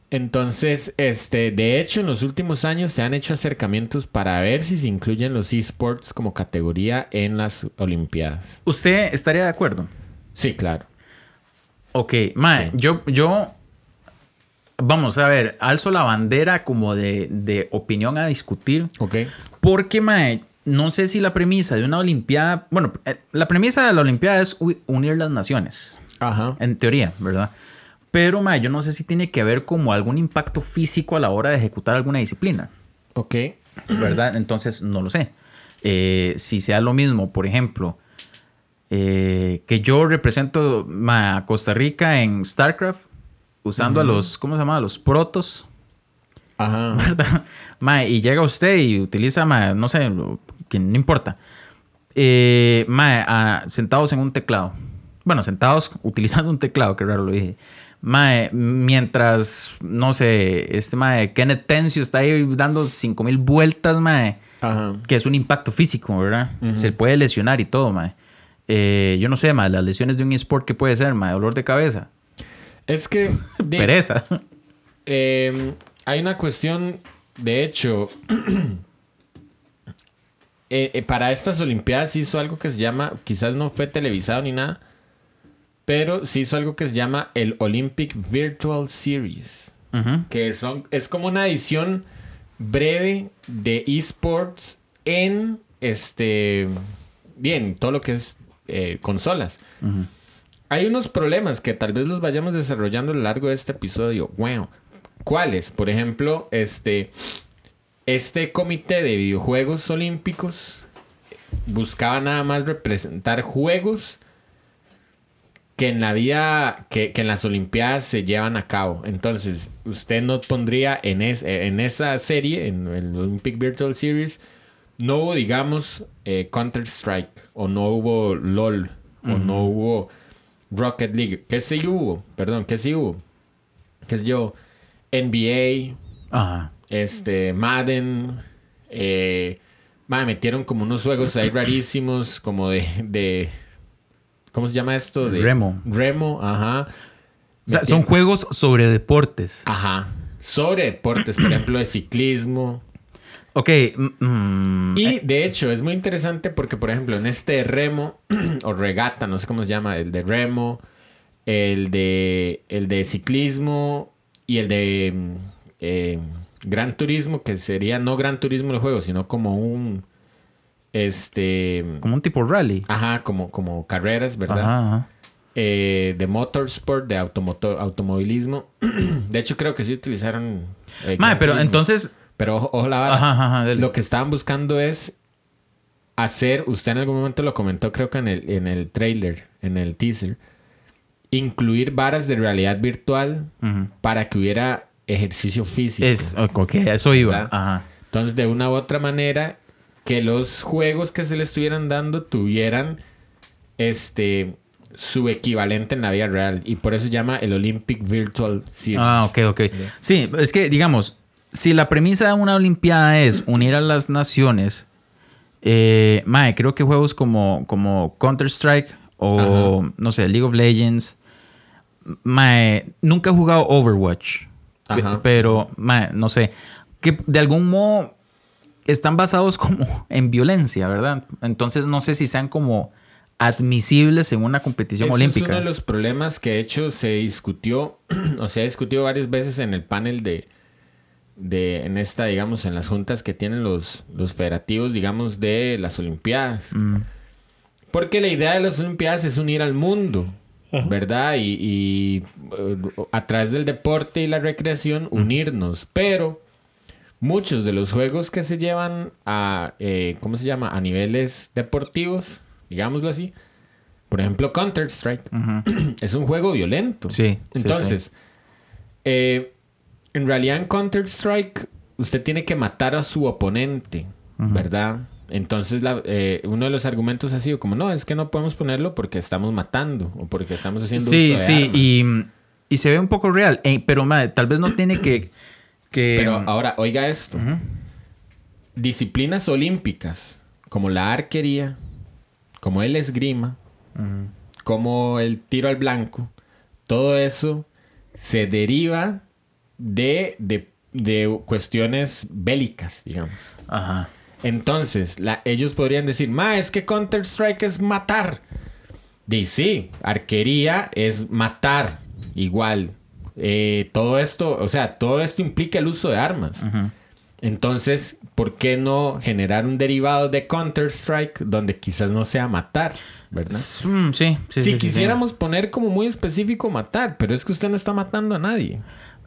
Entonces, este, de hecho, en los últimos años se han hecho acercamientos para ver si se incluyen los esports como categoría en las Olimpiadas.
¿Usted estaría de acuerdo?
Sí, claro.
Ok, mae, yo, yo, vamos a ver, alzo la bandera como de, de opinión a discutir,
Ok.
porque, mae, no sé si la premisa de una Olimpiada, bueno, eh, la premisa de la Olimpiada es unir las naciones,
Ajá.
en teoría, ¿verdad? Pero, mae, yo no sé si tiene que haber como algún impacto físico a la hora de ejecutar alguna disciplina.
Ok.
¿verdad? Entonces, no lo sé. Eh, si sea lo mismo, por ejemplo, eh, que yo represento a Costa Rica en StarCraft, usando a los, ¿cómo se llama? A los protos,
Ajá. [LAUGHS]
¿verdad? Ma, y llega usted y utiliza, ma, no sé, que no importa, Eh, ma, a- sentados en un teclado. Bueno, sentados [LAUGHS] utilizando un teclado, que raro lo dije. Mae, mientras, no sé, este mae, Kenneth Tencio está ahí dando 5000 vueltas, mae,
Ajá.
que es un impacto físico, ¿verdad? Se puede lesionar y todo, mae. Eh, yo no sé, mae, las lesiones de un esport, ¿qué puede ser, mae? Dolor de cabeza,
Es que [LAUGHS] de-
pereza.
eh, hay una cuestión, de hecho, [CLEARS THROAT] eh, eh, para estas Olimpiadas hizo algo que se llama, quizás no fue televisado ni nada, pero se hizo algo que se llama el Olympic Virtual Series. Que son es como una edición breve de esports en este bien todo lo que es eh, consolas hay unos problemas que tal vez los vayamos desarrollando a lo largo de este episodio. Wow cuáles por ejemplo este este comité de videojuegos olímpicos buscaba nada más representar juegos que en la vida, que, que en las Olimpiadas se llevan a cabo. Entonces, usted no pondría en, es- en esa serie, en el Olympic Virtual Series, no hubo, digamos, eh, Counter-Strike, o no hubo LOL, o no hubo Rocket League. ¿Qué sí hubo? Perdón, ¿qué sí hubo? ¿Qué sé yo? NBA,
Ajá.
este, Madden, eh, madre, metieron como unos juegos ahí rarísimos, como de, de ¿cómo se llama esto? De,
Remo.
Remo, ajá.
O sea,
¿Me
son juegos sobre deportes.
Ajá. Sobre deportes, por ejemplo, de ciclismo.
Ok. mm, mm,
Y de hecho, es muy interesante porque, por ejemplo, en este remo [CLEARS THROAT] o regata, no sé cómo se llama, el de remo, el de, el de ciclismo y el de mm, eh, gran turismo, que sería no gran turismo el juego, sino como un. Este.
como un tipo rally.
Ajá, como, como carreras, ¿verdad?
Ajá, ajá.
eh, de motorsport, de automotor, automovilismo. [CLEARS THROAT] de hecho, creo que sí utilizaron. eh,
pero
Turismo.
entonces.
Pero ojo, ojo la vara.
Ajá, ajá.
Lo que estaban buscando es hacer. Usted en algún momento lo comentó, creo que en el, en el trailer, en el teaser. Incluir varas de realidad virtual para que hubiera ejercicio físico.
Es, ok, a eso iba.
Entonces, de una u otra manera, que los juegos que se le estuvieran dando tuvieran este su equivalente en la vida real. Y por eso se llama el Olympic Virtual Series.
Ah, ok, ok. Sí, es que, digamos, si la premisa de una Olimpiada es unir a las naciones, eh, mae, creo que juegos como, como Counter-Strike o, no sé, League of Legends, mae, nunca he jugado Overwatch,
Ajá.
pero, mae, no sé, que de algún modo están basados como [LAUGHS] en violencia, ¿verdad? Entonces no sé si sean como admisibles en una competición
Eso
olímpica.
Es uno de los problemas que de hecho se discutió, [CLEARS THROAT] o se ha discutido varias veces en el panel de, de en esta, digamos, en las juntas que tienen los, los federativos, digamos, de las Olimpiadas.
Mm.
Porque la idea de las Olimpiadas es unir al mundo, ¿verdad? Y, y, eh, a través del deporte y la recreación, unirnos. Pero muchos de los juegos que se llevan a, eh, ¿cómo se llama? A niveles deportivos, digámoslo así. Por ejemplo, Counter-Strike. [CLEARS THROAT] es un juego violento.
Sí, sí,
Entonces, eh, en realidad en Counter-Strike, usted tiene que matar a su oponente, ¿verdad? Entonces, la- eh, uno de los argumentos ha sido como, no, es que no podemos ponerlo porque estamos matando o porque estamos haciendo
Sí,
uso de
sí,
armas".
y, y se ve un poco real, eh, pero madre, tal vez no tiene que... que
Pero ahora, oiga esto. Disciplinas olímpicas, como la arquería, como el esgrima, como el tiro al blanco, todo eso se deriva de, de, de cuestiones bélicas, digamos.
Ajá.
Entonces, la- ellos podrían decir, ma, es que Counter-Strike es matar. Y sí, arquería es matar, igual. Eh, todo esto, o sea, todo esto implica el uso de armas. Entonces, ¿por qué no generar un derivado de Counter-Strike donde quizás no sea matar? ¿Verdad?
Mm, sí, sí,
si
sí, sí,
quisiéramos poner como muy específico matar, pero es que usted no está matando a nadie.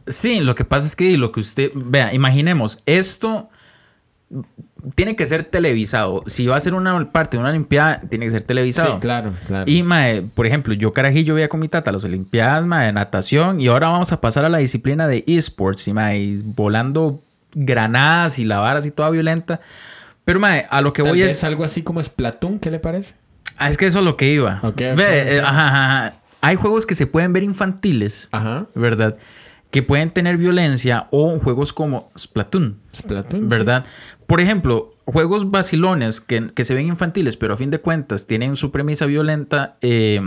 Sí, lo que pasa es que lo que usted... Vea, imaginemos, esto tiene que ser televisado. Si va a ser una parte de una Olimpiada, tiene que ser televisado.
Sí, claro, claro.
Y, mae, por ejemplo, yo carajillo veía con mi tata las Olimpiadas, mae, de natación, y ahora vamos a pasar a la disciplina de esports, y, mae, y volando granadas y la vara así toda violenta. Pero, mae, a lo que
Tal
voy
vez
es...
algo así como Splatoon, ¿qué le parece?
Ah, es que eso es lo que iba.
Ok, ok,
Ve, eh, ajá, ajá, ajá. Hay juegos que se pueden ver infantiles,
Ajá.
¿verdad? Que pueden tener violencia o juegos como Splatoon,
Splatoon. sí.
¿verdad? Por ejemplo, juegos vacilones que, que se ven infantiles, pero a fin de cuentas tienen su premisa violenta, eh,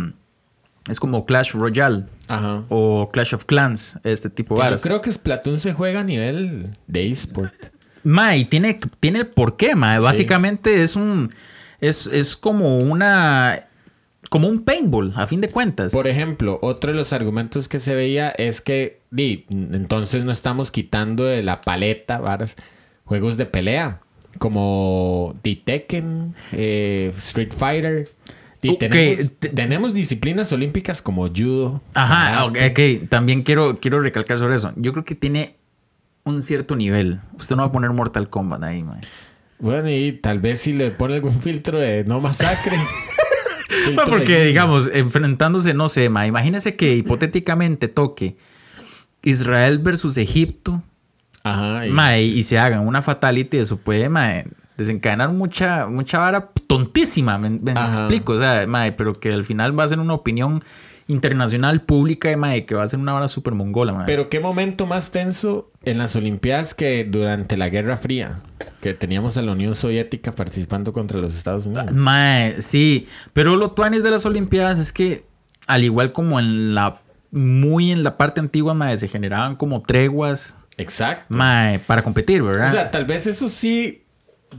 es como Clash Royale
Ajá.
o Clash of Clans, este tipo de
yo creo que Splatoon se juega a nivel de eSport.
Ma, y tiene, tiene el porqué, ma.
Sí.
Básicamente es un. Es, es como una. Como un paintball, a fin de cuentas.
Por ejemplo, otro de los argumentos que se veía es que, di, entonces no estamos quitando de la paleta varas, juegos de pelea, como The Tekken, eh, Street Fighter.
Ok,
tenemos,
te-
tenemos disciplinas olímpicas como judo.
Ajá, ok,
karate.
ok. También quiero, quiero recalcar sobre eso. Yo creo que tiene un cierto nivel. Usted no va a poner Mortal Kombat ahí, ma.
Bueno, y tal vez si le pone algún [LAUGHS] filtro de no masacre. [LAUGHS]
Ma, porque, digamos, enfrentándose, no sé, ma. Imagínese que hipotéticamente toque Israel versus Egipto.
Ajá. y-
Ma, y, y se hagan una fatality, eso puede ma, desencadenar mucha, mucha vara tontísima, me, explico, o sea, ma, pero que al final va a ser una opinión internacional pública ma, que va a ser una vara súper mongola. ma.
Pero qué momento más tenso en las Olimpiadas que durante la Guerra Fría, que teníamos a la Unión Soviética participando contra los Estados Unidos.
Ma, sí, pero lo tuanis de las Olimpiadas es que, al igual como en la muy en la parte antigua, mae, se generaban como treguas,
Exacto.
mae, para competir, ¿verdad?
O sea, tal vez eso sí.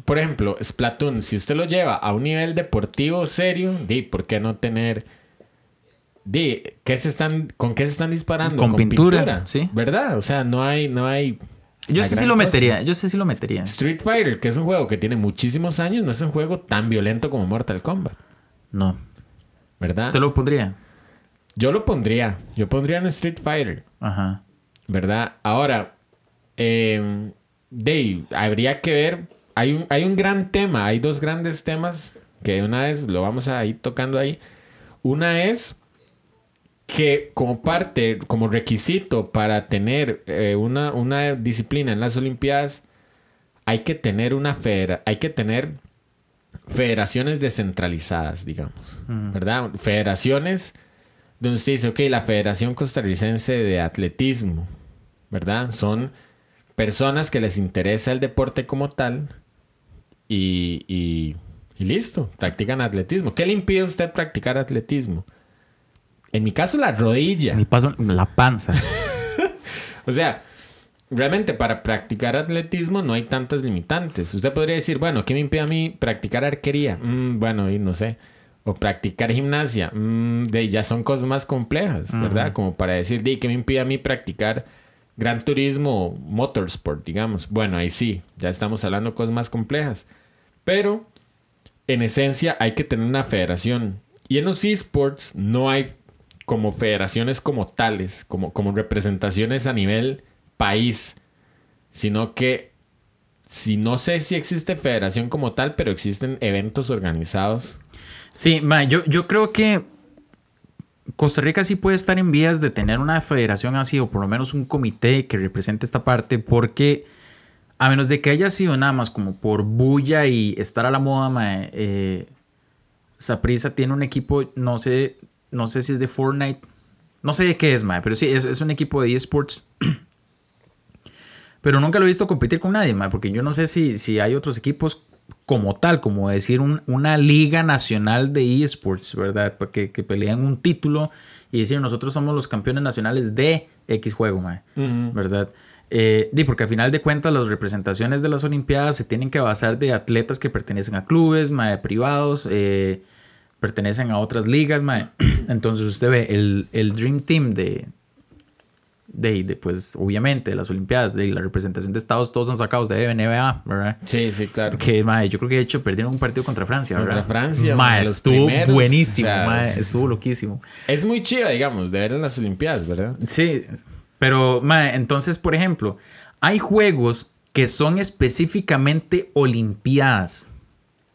Por ejemplo, Splatoon, si usted lo lleva a un nivel deportivo serio, di, ¿por qué no tener. Di, ¿qué se están, ¿con qué se están disparando?
Con pintura, sí.
¿Verdad? O sea, no hay, no hay.
yo sé si lo
cosa.
metería, yo sé si lo metería.
Street Fighter, que es un juego que tiene muchísimos años, no es un juego tan violento como Mortal Kombat.
No.
¿Verdad?
Se lo pondría.
Yo lo pondría. Yo pondría en Street Fighter.
Ajá.
¿Verdad? Ahora, eh, Dave, habría que ver. Hay un, hay un gran tema, hay dos grandes temas que de una vez lo vamos a ir tocando ahí. Una es que como parte, como requisito para tener eh, una, una disciplina en las Olimpiadas, hay que tener una federa, hay que tener federaciones descentralizadas, digamos, ¿verdad? Federaciones donde usted dice, ok, la Federación Costarricense de Atletismo, ¿verdad? Son personas que les interesa el deporte como tal y, y- y listo, practican atletismo. ¿Qué le impide a usted practicar atletismo? En mi caso, la rodilla.
Mi paso, la panza. [LAUGHS]
O sea, realmente para practicar atletismo no hay tantas limitantes. Usted podría decir, bueno, ¿qué me impide a mí practicar arquería? Mm, bueno, y no sé. O practicar gimnasia. Mm, de, ya son cosas más complejas, ¿verdad? Como para decir, de, ¿qué me impide a mí practicar gran turismo o motorsport, digamos? Bueno, ahí sí, ya estamos hablando de cosas más complejas. Pero, en esencia, hay que tener una federación. Y en los esports no hay como federaciones como tales, como, como representaciones a nivel país, sino que si no sé si existe federación como tal, pero existen eventos organizados.
Sí, yo, yo creo que Costa Rica sí puede estar en vías de tener una federación así, o por lo menos un comité que represente esta parte, porque a menos de que haya sido nada más como por bulla y estar a la moda, ma, eh, Saprissa tiene un equipo, no sé, no sé si es de Fortnite, no sé de qué es, ma, pero sí, es, es un equipo de eSports. [CLEARS THROAT] Pero nunca lo he visto competir con nadie, ma, porque yo no sé si, si hay otros equipos como tal, como decir un- una liga nacional de esports, ¿verdad? Pa- Que, que pelean un título y decir nosotros somos los campeones nacionales de X juego, ma, ¿verdad? Eh, porque al final de cuentas las representaciones de las Olimpiadas se tienen que basar de atletas que pertenecen a clubes, ma, de privados, eh, pertenecen a otras ligas, ma. [CLEARS THROAT] Entonces usted ve el, el Dream Team de, de, de, pues obviamente de las Olimpiadas, de la representación de Estados, todos son sacados de NBA, ¿verdad?
Sí, sí, claro.
Que, mae, yo creo que de hecho perdieron un partido contra Francia, ¿verdad?
Contra Francia,
Mae,
los
estuvo
primeros,
buenísimo,
o sea,
mae,
es-
estuvo loquísimo.
Es muy chiva, digamos, de ver en las Olimpiadas, ¿verdad?
Sí, pero, mae, entonces, por ejemplo, hay juegos que son específicamente Olimpiadas.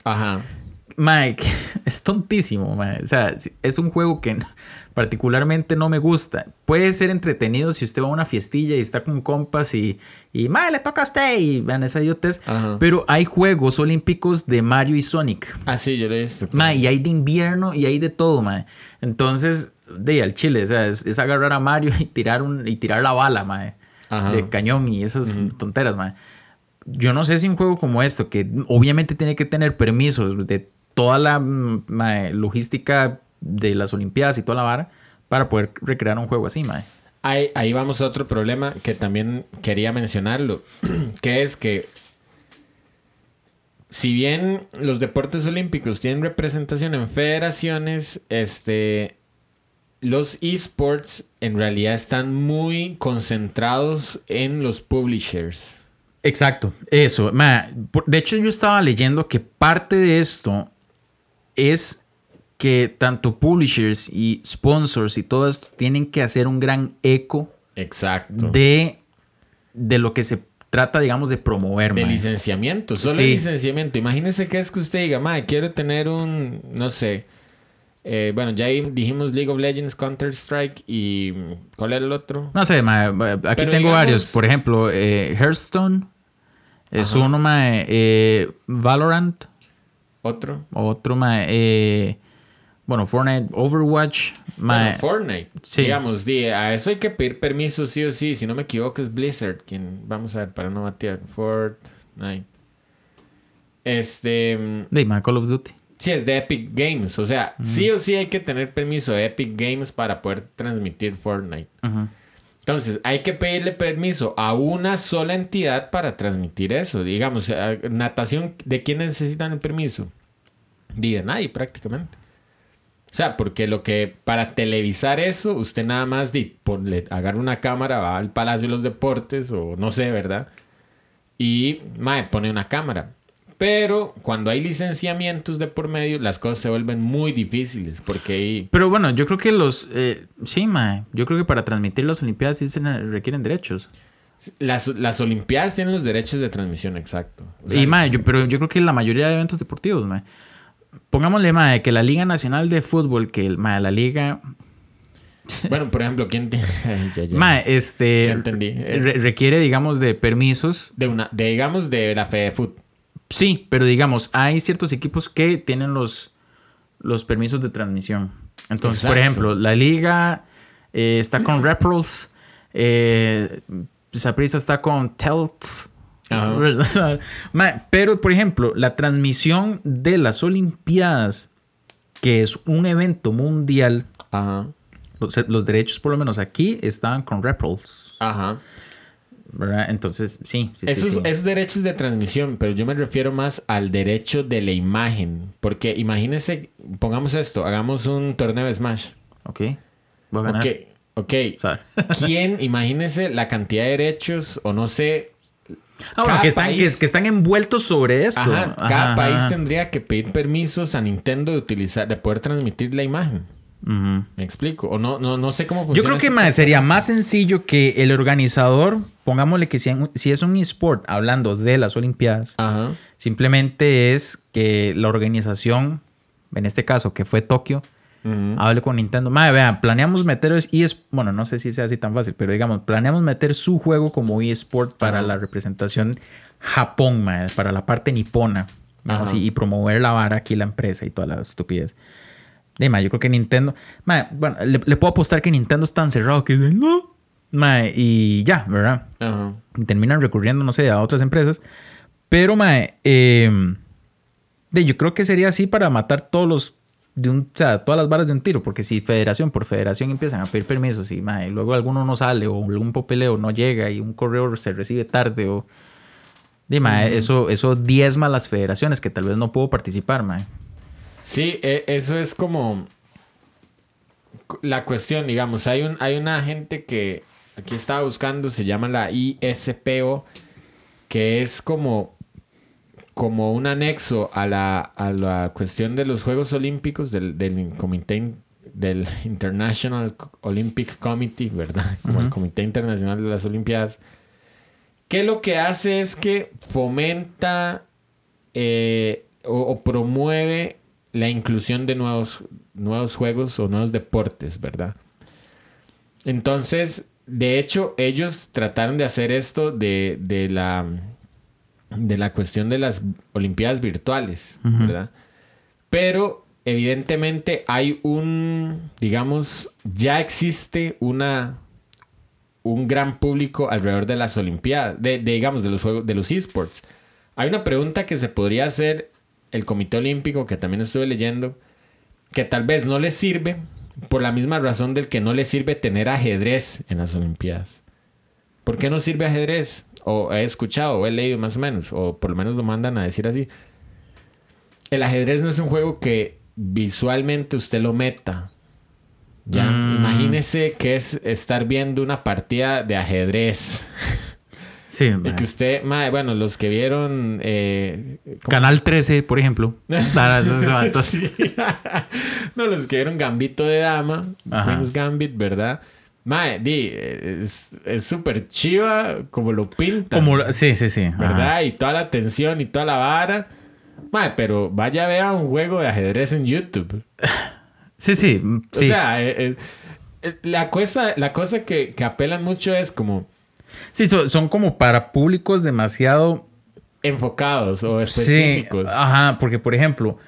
Ajá.
Que [LAUGHS] es tontísimo, mae. O sea, es un juego que particularmente no me gusta. Puede ser entretenido si usted va a una fiestilla y está con compas y, y mae, le toca a usted y vean esa idiotez.
Ajá.
Pero hay juegos olímpicos de Mario y Sonic.
Ah, sí, yo lo he visto.
Mae, y hay de invierno y hay de todo, mae. Entonces, de al chile, o sea, es, es agarrar a Mario [LAUGHS] y tirar, un, y tirar la bala, mae.
Ajá.
De cañón y esas tonteras, mae. Yo no sé si un juego como esto, que obviamente tiene que tener permisos de toda la mm, logística de las Olimpiadas y toda la vara para poder recrear un juego así, mae.
Ahí, ahí vamos a otro problema que también quería mencionarlo, [CLEARS THROAT] que es que si bien los deportes olímpicos tienen representación en federaciones, este, los esports en realidad están muy concentrados en los publishers.
Exacto, eso. ma, de hecho, yo estaba leyendo que parte de esto es que tanto publishers y sponsors y todo esto tienen que hacer un gran eco
Exacto.
de, de lo que se trata, digamos, de promover.
De licenciamiento, solo
Sí.
licenciamiento. Imagínese que es que usted diga, madre, quiero tener un, no sé, eh, bueno, ya dijimos League of Legends, Counter Strike y ¿cuál era el otro?
No sé, ma, aquí
Pero
tengo
digamos-
varios. Por ejemplo, eh, Hearthstone es
Ajá.
uno, ma, eh, Valorant,
Otro.
otro, ma, eh, bueno, Fortnite, Overwatch, ma,
Bueno, Fortnite.
sí.
Digamos, di, a eso hay que pedir permiso sí o sí. Si no me equivoco es Blizzard quien, vamos a ver, para no batear. Fortnite. Este, mm,
de Call of Duty.
Sí, es de Epic Games. O sea, sí o sí hay que tener permiso de Epic Games para poder transmitir Fortnite. Entonces, hay que pedirle permiso a una sola entidad para transmitir eso. Digamos, eh, natación, ¿de quién necesitan el permiso? De nadie, prácticamente. O sea, porque lo que para televisar eso, usted nada más di, ponle, agarra una cámara, va al Palacio de los Deportes o no sé, ¿verdad? Y mae, pone una cámara. Pero cuando hay licenciamientos de por medio, las cosas se vuelven muy difíciles porque ahí...
Pero bueno, yo creo que los. eh, sí, mae. Yo creo que para transmitir las Olimpiadas sí se requieren derechos.
Las, las Olimpiadas tienen los derechos de transmisión, exacto. O sea,
y mae, yo, pero yo creo que la mayoría de eventos deportivos, mae. Pongámosle, mae, que la Liga Nacional de Fútbol, que el- mae, la Liga. [LAUGHS]
Bueno, por ejemplo, ¿quién tiene...? [LAUGHS] Ya, ya.
Mae, este.
Ya entendí. Eh,
re- requiere, digamos, de permisos.
De una, de, digamos, de la FedeFoot.
Sí, pero digamos, hay ciertos equipos que tienen los, los permisos de transmisión. Entonces, por ejemplo, la liga eh, está con Repros, eh, Saprissa está con Telts. [LAUGHS] ¿verdad? Ma, Pero, por ejemplo, la transmisión de las Olimpiadas, que es un evento mundial,
Ajá.
los, los derechos, por lo menos aquí, estaban con Repros.
Ajá.
¿Verdad? Entonces, sí, sí,
Esos,
sí.
esos derechos de transmisión, pero yo me refiero más al derecho de la imagen. Porque imagínese, pongamos esto, hagamos un torneo de Smash.
Ok, voy a ganar.
Ok, ok. [LAUGHS] ¿Quién, imagínese la cantidad de derechos o no sé,
Ah, bueno, que están,
país-
que, que están envueltos sobre eso.
Ajá, cada
Ajá,
país tendría que pedir permisos a Nintendo de utilizar, de poder transmitir la imagen. ¿Me explico? O no, no, no sé cómo funciona.
Yo creo que sería más sencillo que el organizador, pongámosle que si, si es un esport hablando de las Olimpiadas,
Ajá.
simplemente es que la organización, en este caso que fue Tokio,
Ujú.
hable con Nintendo. Madre, vean, planeamos meter es- es bueno, no sé si sea así tan fácil, pero digamos, planeamos meter su juego como eSport para
Ajá.
la representación Japón, para la parte nipona. Así, y promover la vara aquí la empresa y toda la estupidez. Dime, yo creo que Nintendo. mae, bueno, le, le puedo apostar que Nintendo es tan cerrado que dicen, no. mae, y ya, ¿verdad? Y terminan recurriendo, no sé, a otras empresas. Pero, mae, eh, de, yo creo que sería así para matar todos los. De un, o sea, todas las varas de un tiro, porque si federación por federación empiezan a pedir permisos y mae, luego alguno no sale o algún papeleo no llega y un correo se recibe tarde o. Di, mae, eso, eso diezma a las federaciones que tal vez no puedo participar, mae.
Sí, e- eso es como la cuestión, digamos, hay un hay una gente que aquí estaba buscando, se llama la ISPO, que es como como un anexo a la, a la cuestión de los Juegos Olímpicos del, del comité del [LAUGHS] International Olympic Committee, ¿verdad? [LAUGHS] Como el Comité Internacional de las Olimpiadas, que lo que hace es que fomenta eh, o, o promueve la inclusión de nuevos, nuevos juegos o nuevos deportes, ¿verdad? Entonces, de hecho, ellos trataron de hacer esto de, de la de la cuestión de las Olimpiadas virtuales, ¿verdad? Pero evidentemente hay un, digamos, ya existe una un gran público alrededor de las Olimpiadas, de, de, digamos, de los juegos, de los esports. Hay una pregunta que se podría hacer el Comité Olímpico, que también estuve leyendo, que tal vez no les sirve por la misma razón del que no les sirve tener ajedrez en las Olimpiadas. ¿Por qué no sirve ajedrez? O he escuchado, o he leído más o menos, o por lo menos lo mandan a decir así. El ajedrez no es un juego que visualmente usted lo meta. Ya,
Mm.
imagínese que es estar viendo una partida de ajedrez. [LAUGHS]
Sí,
Y que usted, mae, bueno, los que vieron eh.
Canal 13, por ejemplo. [LAUGHS]
Sí. [LAUGHS] no, los que vieron Gambito de Dama,
Ajá.
Queen's Gambit, ¿verdad? Mae, di, es súper chiva como lo pintan.
Como, sí, sí, sí.
¿verdad?
Ajá.
Y toda la tensión y toda la vara. Mae, pero vaya vea un juego de ajedrez en YouTube.
Sí, [LAUGHS] sí, sí.
O sea, eh, eh, la cosa, la cosa que, que apelan mucho es como
sí, son, son como para públicos demasiado
enfocados o
Sí,
específicos.
ajá, porque por ejemplo,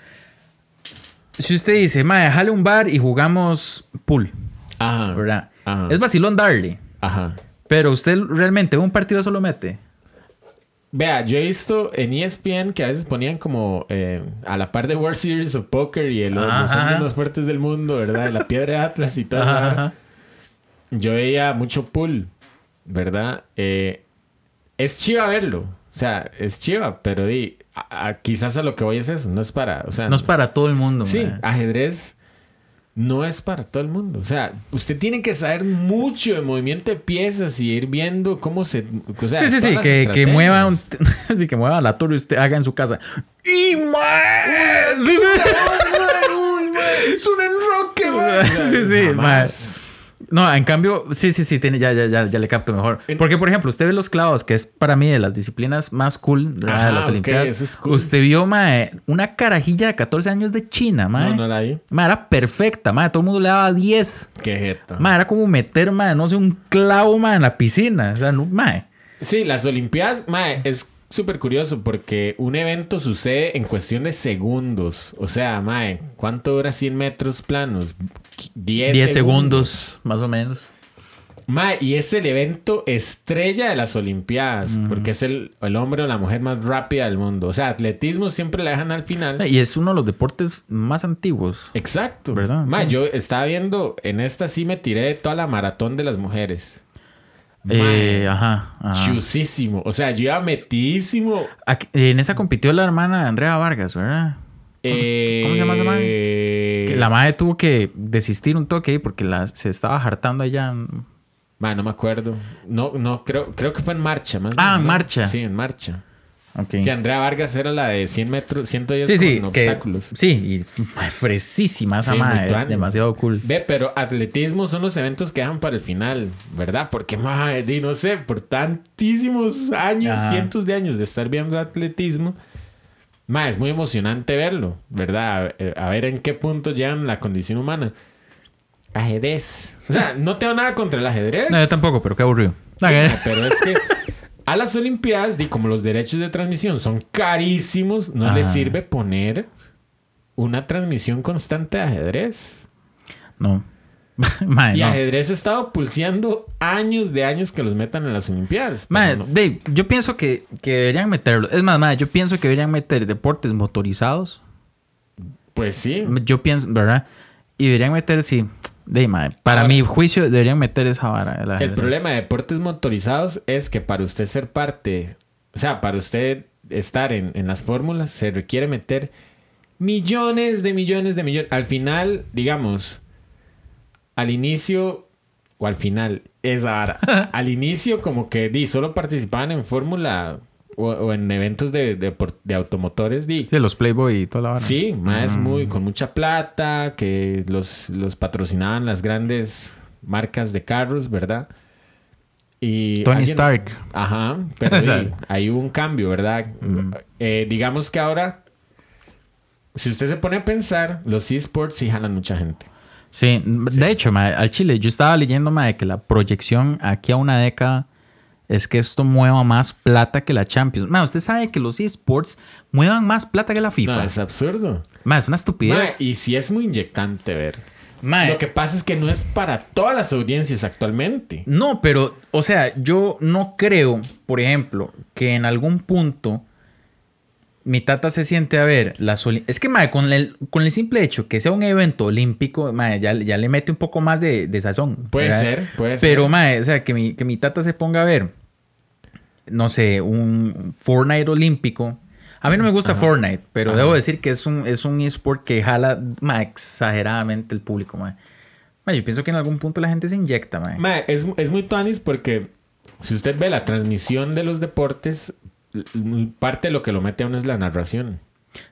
si usted dice, mae, jale un bar y jugamos pool,
Ajá.
¿verdad?
Ajá.
Es vacilón darle,
Ajá.
pero usted realmente un partido solo mete.
Vea, yo he visto en ESPN que a veces ponían como eh, a la par de World Series of Poker y el, los hombres más fuertes del mundo, ¿verdad? La piedra de Atlas y [LAUGHS] todo. Yo veía mucho pool, ¿verdad? Eh, es chiva verlo. O sea, es chiva, pero di, a- a- quizás a lo que voy es eso. No es para. O sea,
No es para todo el mundo,
Sí, ajedrez no es para todo el mundo. O sea, usted tiene que saber mucho de movimiento de piezas y ir viendo cómo se. O sea,
sí, sí, sí, que, que mueva un,
estrategias. [LAUGHS]
sí, que mueva la torre y usted haga en su casa. ¡Y mae! Sí, sí.
Es un enroque, [LAUGHS] güey.
Sí, sí,
Jamás.
No, en cambio, sí, sí, sí, tiene, ya, ya, ya, ya le capto mejor. Porque, por ejemplo, usted ve los clavos, que es para mí de las disciplinas más cool de las
ok,
Olimpiadas.
es cool.
Usted vio, mae, una carajilla de 14 años de China, mae.
No, no la vi.
Mae, era perfecta, mae. Todo el mundo le daba 10.
Qué jeta.
Mae, era como meter, mae, no sé, un clavo, mae, en la piscina. O sea, no, mae.
Sí, las Olimpiadas, mae, es súper curioso porque un evento sucede en cuestión de segundos. O sea, mae, ¿cuánto dura 100 metros planos? 10,
10 segundos, más o menos.
Mae, y es el evento estrella de las Olimpiadas, porque es el, el hombre o la mujer más rápida del mundo. O sea, atletismo siempre la dejan al final.
Y es uno de los deportes más antiguos.
Exacto.
¿Verdad? Sí.
yo estaba viendo, en esta sí me tiré toda la maratón de las mujeres.
Eh, ajá. ajá.
Chusísimo. O sea, yo iba metidísimo.
Aquí- en esa compitió la hermana de Andrea Vargas, ¿verdad?
Eh,
cómo se llama esa Que la madre tuvo que desistir un toque porque la, se estaba hartando allá.
Mae, no me acuerdo. No, no, creo, creo que fue en marcha. Más
Ah, en marcha.
Sí, en marcha.
Ok.
Sí, Andrea Vargas era la de 100 metros, 110
Sí, sí,
con
que-
obstáculos.
sí, y fresísima esa
Sí,
madre, demasiado cool.
Ve, pero atletismo son los eventos que dejan para el final, ¿verdad? Porque, madre, no sé, por tantísimos años,
Ajá.
cientos de años de estar viendo atletismo, ma, es muy emocionante verlo, ¿verdad? A, a ver en qué punto llegan la condición humana. Ajedrez. O sea, no tengo nada contra el ajedrez.
No, yo tampoco, pero qué aburrido.
Pero es que a las Olimpiadas, di, como los derechos de transmisión son carísimos, no les
Ajá.
sirve poner una transmisión constante de ajedrez.
No. [LAUGHS]
Y
no.
ajedrez ha estado pulseando años de años que los metan en las Olimpiadas. no.
Dave, yo pienso que, que deberían meterlo. Es más, yo pienso que deberían meter deportes motorizados.
Pues sí.
Yo pienso, ¿verdad? Y deberían meter, sí. Dave, para
Ahora-
mi juicio, deberían meter esa vara. el
El problema de deportes motorizados es que para usted ser parte, o sea, para usted estar en, en las fórmulas, se requiere meter millones de millones de millones. Al final, digamos, al inicio o al final, esa vara. [LAUGHS] al inicio, como que di, solo participaban en fórmula o, o en eventos de, de, de automotores, di.
Sí, los Playboy y toda la vara.
Sí, más
Mm.
muy con mucha plata, que los, los patrocinaban las grandes marcas de carros, ¿verdad? Y
Tony
alguien-
Stark.
Ajá, [LAUGHS] pero sí, ahí hubo un cambio, ¿verdad?
Mm.
Eh, digamos que ahora, si usted se pone a pensar, los esports sí jalan mucha gente.
Sí, de hecho, al Chile, yo estaba leyendo mae, que la proyección aquí a una década es que esto mueva más plata que la Champions. Mae, usted sabe que los esports muevan más plata que la
No,
FIFA.
es absurdo.
Es una
Ma,
estupidez.
y sí es muy inyectante ver. Lo que pasa es que no es para todas las audiencias actualmente.
No, pero, o sea, yo no creo, por ejemplo, que en algún punto mi tata se siente a ver las Es que, mae, con el, con el simple hecho que sea un evento olímpico, mae, ya, ya le mete un poco más de, de sazón.
Puede
¿verdad?
ser, puede
Pero,
ser.
mae, o sea, que mi, que mi tata se ponga a ver, no sé, un Fortnite olímpico. A mí no me gusta Fortnite, pero
Ajá.
debo decir que es un, es un esport que jala exageradamente el público, mae. Mae, yo pienso que en algún punto la gente se inyecta, mae.
Ma, es, es muy tuanis porque si usted ve la transmisión de los deportes, parte de lo que lo mete a uno es la narración.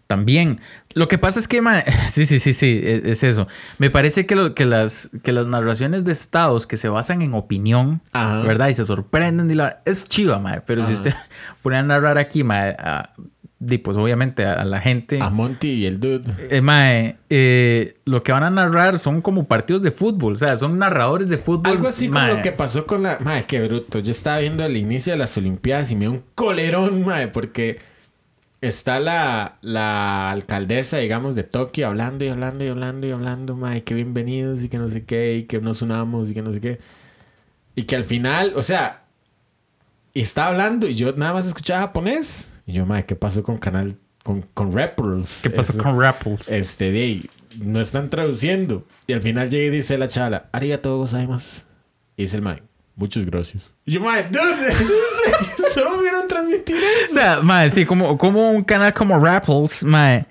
También. Lo que pasa es que, mae, [LAUGHS] sí, sí, sí, sí, es, es eso. Me parece que, lo, que, las, que las narraciones de estados que se basan en opinión,
Ajá.
¿verdad? Y se sorprenden, y la, es chiva, mae. Pero si usted [LAUGHS] pone a narrar aquí, mae, a- di, pues obviamente a, a la gente,
A Monty y el dude.
eh, mae, eh, lo que van a narrar son como partidos de fútbol, o sea, son narradores de fútbol.
Algo así como
mae.
lo que pasó con la... Madre, qué bruto. Yo estaba viendo el inicio de las Olimpiadas y me dio un colerón, madre, porque está la, la alcaldesa, digamos, de Tokio hablando y hablando y hablando y hablando, madre, que bienvenidos y que no sé qué, y que nos unamos y que no sé qué. Y que al final, o sea, y estaba hablando y yo nada más escuchaba japonés. Y yo, madre, ¿qué pasó con canal, con, con Rebels?
¿Qué pasó con Rapples?
Este, de no están traduciendo. Y al final llega y dice la chala, arigatou gozaimasu. Y dice el mae, muchos gracias. Y yo, mae, dude. [LAUGHS] [LAUGHS] Solo vieron transmitir
O
eso.
sea, mae, sí, como, como un canal como Rapples, mae,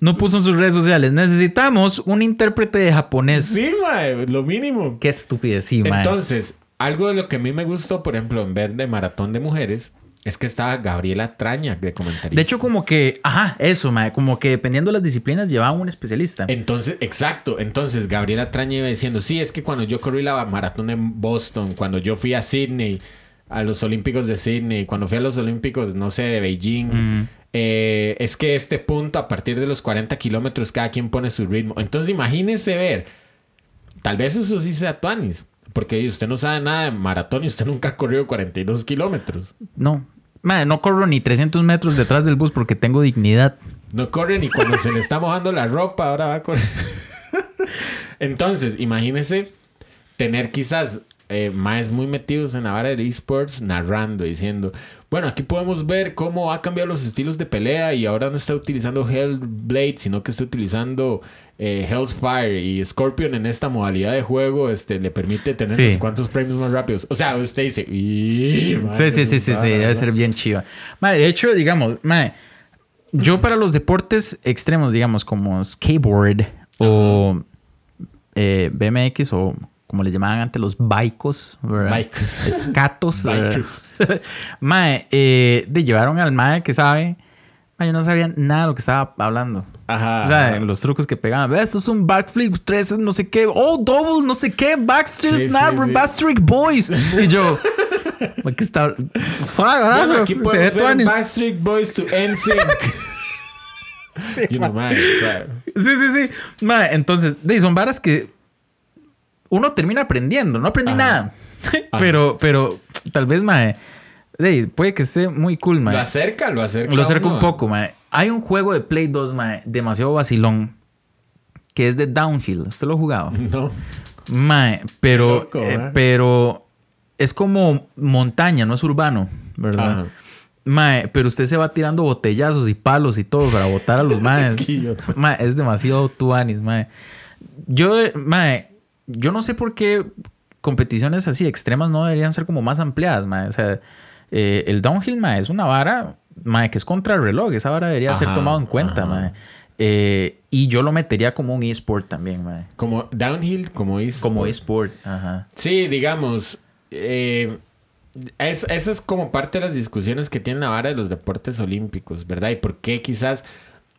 no puso en sus redes sociales. Necesitamos un intérprete de japonés.
Sí, mae, lo mínimo.
Qué estupidez, sí, mae.
Entonces, algo de lo que a mí me gustó, por ejemplo, en ver de Maratón de Mujeres, es que estaba Gabriela Traña de comentarista.
De hecho, como que, ajá, eso, mae, como que dependiendo de las disciplinas llevaban un especialista.
Entonces, exacto. Entonces, Gabriela Traña iba diciendo, sí, es que cuando yo corrí la maratón en Boston, cuando yo fui a Sydney, a los Olímpicos de Sydney, cuando fui a los Olímpicos, no sé, de Beijing, eh, es que este punto, a partir de los 40 kilómetros, cada quien pone su ritmo. Entonces, imagínense ver, tal vez eso sí sea Tuanis, porque usted no sabe nada de maratón y usted nunca ha corrido 42 kilómetros.
No, mae, no corro ni 300 metros detrás del bus porque tengo dignidad.
No corre ni cuando se le está mojando la ropa, ahora va a correr. [LAUGHS] Entonces, imagínese tener quizás eh, más muy metidos en la vara de esports narrando, diciendo, bueno, aquí podemos ver cómo ha cambiado los estilos de pelea y ahora no está utilizando Hellblade, sino que está utilizando eh, Hell's Fire y Scorpion en esta modalidad de juego este, le permite tener
Sí.
unos cuantos premios más rápidos. O sea, usted dice, "Ih,
Sí,
madre,
sí, sí, sí, sí, debe
¿no?".
ser bien chiva. Mae, de hecho, digamos, yo para los deportes extremos, digamos, como skateboard o eh, BMX o como le llamaban antes los.
Bikes. [LAUGHS]
Escatos. [LAUGHS]
Bikes. [LAUGHS]
mae, eh, de llevaron al mae que sabe. Mae, yo no sabía nada de lo que estaba hablando.
Ajá.
O sea,
ajá.
los trucos que pegaban. Esto es un backflip 3, no sé qué. Oh, double, no sé qué. Backstreet,
Sí, sí.
Backstreet Boys. Y yo. Aquí está. ¿Sabe, verdad?
Bueno, aquí
Se- ve.
Backstreet Boys to NSYNC.
Sí,
o sea,
sí, sí, sí. Ma, entonces, de, son varas que uno termina aprendiendo. No aprendí
Ajá.
nada. pero, pero tal vez, ma, de, puede que esté muy cool, ma.
Lo acerca, lo acerca.
Lo acerco
uno.
un poco, ma. Hay un juego de Play 2, ma, demasiado vacilón, que es de Downhill. ¿Usted lo ha jugado? [LAUGHS]
No.
Mae, pero,
loco,
eh, pero es como montaña, no es urbano, ¿verdad?
Ajá.
Mae, pero usted se va tirando botellazos y palos y todo para botar a los [LAUGHS] maes. Mae, es demasiado tuanis, mae. Yo, eh, mae, yo no sé por qué competiciones así extremas no deberían ser como más ampliadas, mae. O sea, eh, el downhill, mae, es una vara, mae, que es contra el reloj. Esa vara debería ser tomado en cuenta, mae. Eh, y yo lo metería como un eSport también, mae.
Como downhill, como dice.
Como eSport, ajá.
Sí, digamos. eh, es, esa es como parte de las discusiones que tiene la vara de los deportes olímpicos, ¿verdad? Y por qué quizás.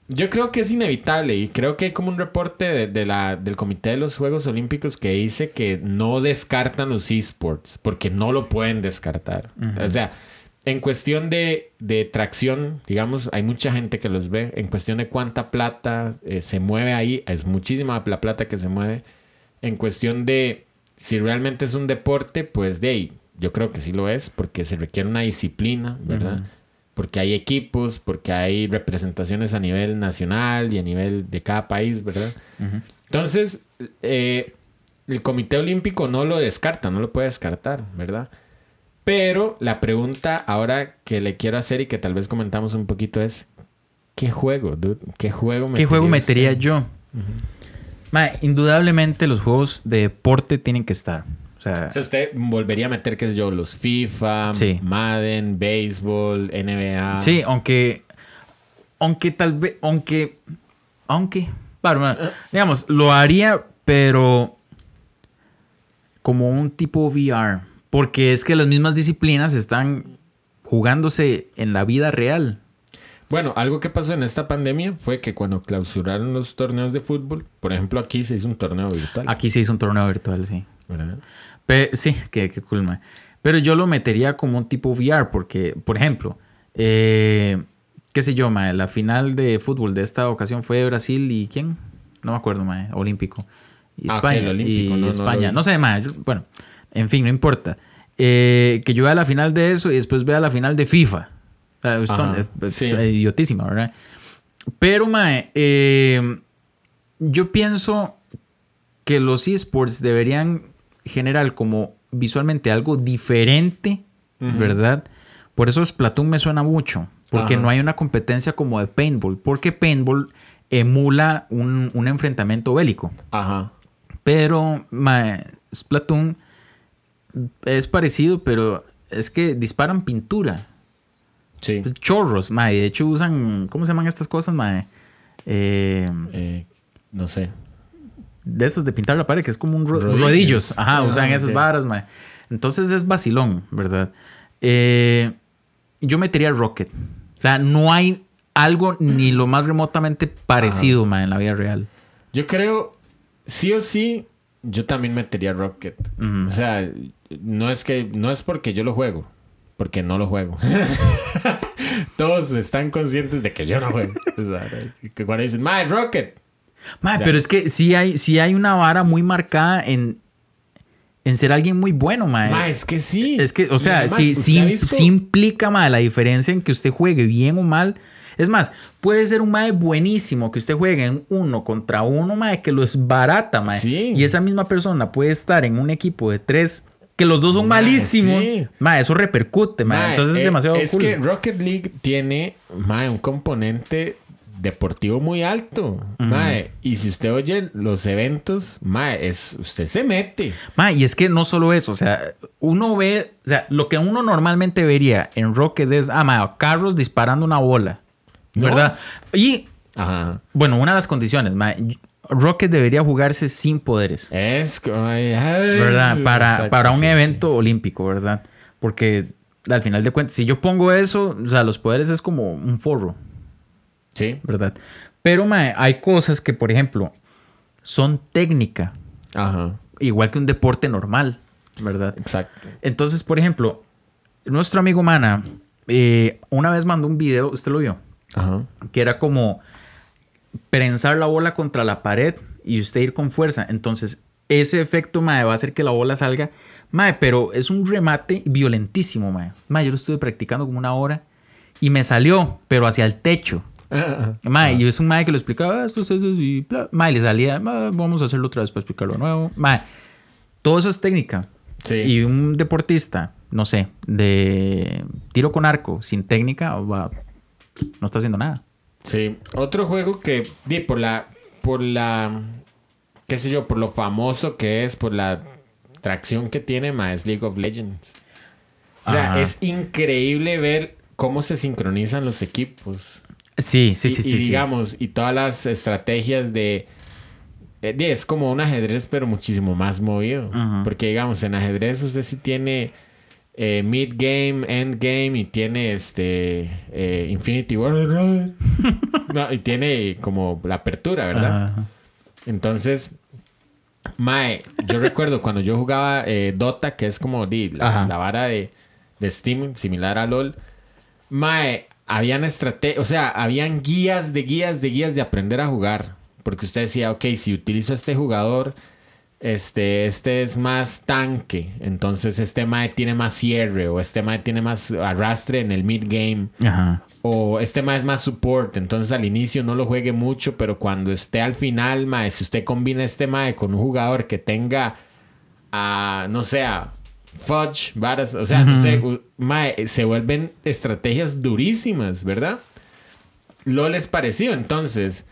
Yo creo que es inevitable y creo que hay como un reporte de, de la, del Comité de los Juegos Olímpicos que dice que no descartan los esports porque no lo pueden descartar. O sea, en cuestión de, de tracción, digamos, hay mucha gente que los ve. En cuestión de cuánta plata eh, se mueve ahí, es muchísima la plata que se mueve. En cuestión de si realmente es un deporte, pues de ahí, yo creo que sí lo es, porque se requiere una disciplina, ¿verdad? Porque hay equipos, porque hay representaciones a nivel nacional y a nivel de cada país, ¿verdad? Entonces, eh, el Comité Olímpico no lo descarta, no lo puede descartar, ¿verdad? Pero la pregunta ahora que le quiero hacer y que tal vez comentamos un poquito es, ¿qué juego, dude? ¿Qué juego
¿Qué juego
usted?
metería yo? Indudablemente los juegos de deporte tienen que estar. O sea,
O sea, usted volvería a meter, qué sé yo, los FIFA,
Sí.
Madden, béisbol, NBA.
sí, aunque. Aunque tal vez. Aunque. Aunque. Claro, mae, digamos, lo haría, pero. Como un tipo VR. Porque es que las mismas disciplinas están jugándose en la vida real.
Bueno, algo que pasó en esta pandemia fue que cuando clausuraron los torneos de fútbol, por ejemplo, aquí se hizo un torneo virtual.
Aquí se hizo un torneo virtual, sí.
¿verdad?
Pe- sí, qué, qué cool, mae. Pero yo lo metería como un tipo VR, porque, por ejemplo, eh, qué sé yo, mae, la final de fútbol de esta ocasión fue Brasil y ¿quién? No me acuerdo, mae, olímpico. Y
Ah,
España.
olímpico,
y
no,
España. No, sé, mae, yo- bueno, en fin, no importa. Eh, que yo vea la final de eso y después vea la final de FIFA. O sea, esto-
Ajá,
es-
sí.
es idiotísima, ¿verdad? Pero, mae, eh, yo pienso que los esports deberían generar como visualmente algo diferente, ¿verdad? Por eso Splatoon me suena mucho. Porque
Ajá.
no hay una competencia como de paintball. Porque paintball emula un, un enfrentamiento bélico.
Ajá.
Pero mae, Splatoon es parecido, pero es que disparan pintura.
Sí.
Pues, chorros, mae. De hecho usan... ¿Cómo se llaman estas cosas, mae? Eh,
Eh, no sé.
De esos de pintar la pared, que es como un ro-
Rodillos.
rodillos. Ajá,
Ah,
usan esas
ok.
varas, mae. Entonces es vacilón, ¿verdad? Eh, yo metería Rocket. O sea, no hay algo ni lo más remotamente parecido, mae, en la vida real.
Yo creo, sí o sí, yo también metería Rocket. O sea, no es que, no es porque yo lo juego, porque no lo juego. [LAUGHS] Todos están conscientes de que yo no juego. [LAUGHS] O sea, que cuando dicen, My Rocket.
Mae,
Ya.
pero es que sí hay, sí hay una vara muy marcada en, en ser alguien muy bueno, mae.
Ma, es que sí.
Es que, o sea,
además,
sí,
¿usted
sí, implica, mae, la diferencia en que usted juegue bien o mal. Es más, puede ser un mae buenísimo que usted juegue en uno contra uno, mae, que lo es barata, mae.
Sí.
Y esa misma persona puede estar en un equipo de tres que los dos son malísimos.
sí.
Mae, eso repercute, mae.
Ma,
Entonces es
eh,
demasiado
Es
cool.
que Rocket League tiene, ma, un componente deportivo muy alto. ma, y si usted oye los eventos, ma, es, usted se mete.
Ma, y es que no solo eso, o sea, uno ve, o sea, lo que uno normalmente vería en Rocket es, ah, ma, carros disparando una bola,
No.
¿verdad? Y,
Ajá.
bueno, una de las condiciones, ma, Rocket debería jugarse sin poderes,
Es como, ay, ay,
¿verdad? Para, para un evento olímpico, ¿verdad? Porque al final de cuentas, si yo pongo eso, o sea, los poderes es como un forro,
Sí.
¿verdad? Pero, ma, hay cosas que, por ejemplo, son técnica,
Ajá.
igual que un deporte normal, ¿verdad?
Exacto.
Entonces, por ejemplo, nuestro amigo Mana eh, una vez mandó un video, ¿usted lo vio?
Ajá.
Que era como prensar la bola contra la pared y usted ir con fuerza. Entonces, ese efecto, mae, va a hacer que la bola salga. Mae, pero es un remate violentísimo, mae. Mae, yo lo estuve practicando como una hora y me salió, pero hacia el techo. Mae, y es un mae que lo explicaba, "Ah, esto es eso y bla. Mae, le salía, "Ah, vamos a hacerlo otra vez para explicarlo de nuevo. Mae, todo eso es técnica.
Sí.
Y un deportista, no sé, de tiro con arco, sin técnica, va- no está haciendo nada.
Sí. Otro juego que, di, por la, por la, qué sé yo, por lo famoso que es, por la tracción que tiene, ma, es League of Legends. O sea,
Ajá.
es increíble ver cómo se sincronizan los equipos.
Sí, sí,
y,
sí,
y
sí. sí.
digamos, y todas las estrategias de, eh, es como un ajedrez, pero muchísimo más movido. Porque, digamos, en ajedrez usted sí tiene eh, mid game, end game y tiene este eh, Infinity War. [LAUGHS] No, y tiene como la apertura, ¿verdad? Entonces, Mae, yo recuerdo cuando yo jugaba eh, Dota, que es como di, la,
Ajá.
la vara de, de Steam, similar a LOL. Mae, habían estrategias, o sea, habían guías de guías de guías de aprender a jugar. Porque usted decía, ok, si utilizo a este jugador, este, este es más tanque. Entonces este Mae tiene más cierre. O este Mae tiene más arrastre en el mid game.
Ajá.
O este más es más support, entonces al inicio no lo juegue mucho, pero cuando esté al final, mae, si usted combina este mae con un jugador que tenga, no sé, fudge, varas, o sea, no sé, mae, se vuelven estrategias durísimas, ¿verdad? LOL es parecido, entonces,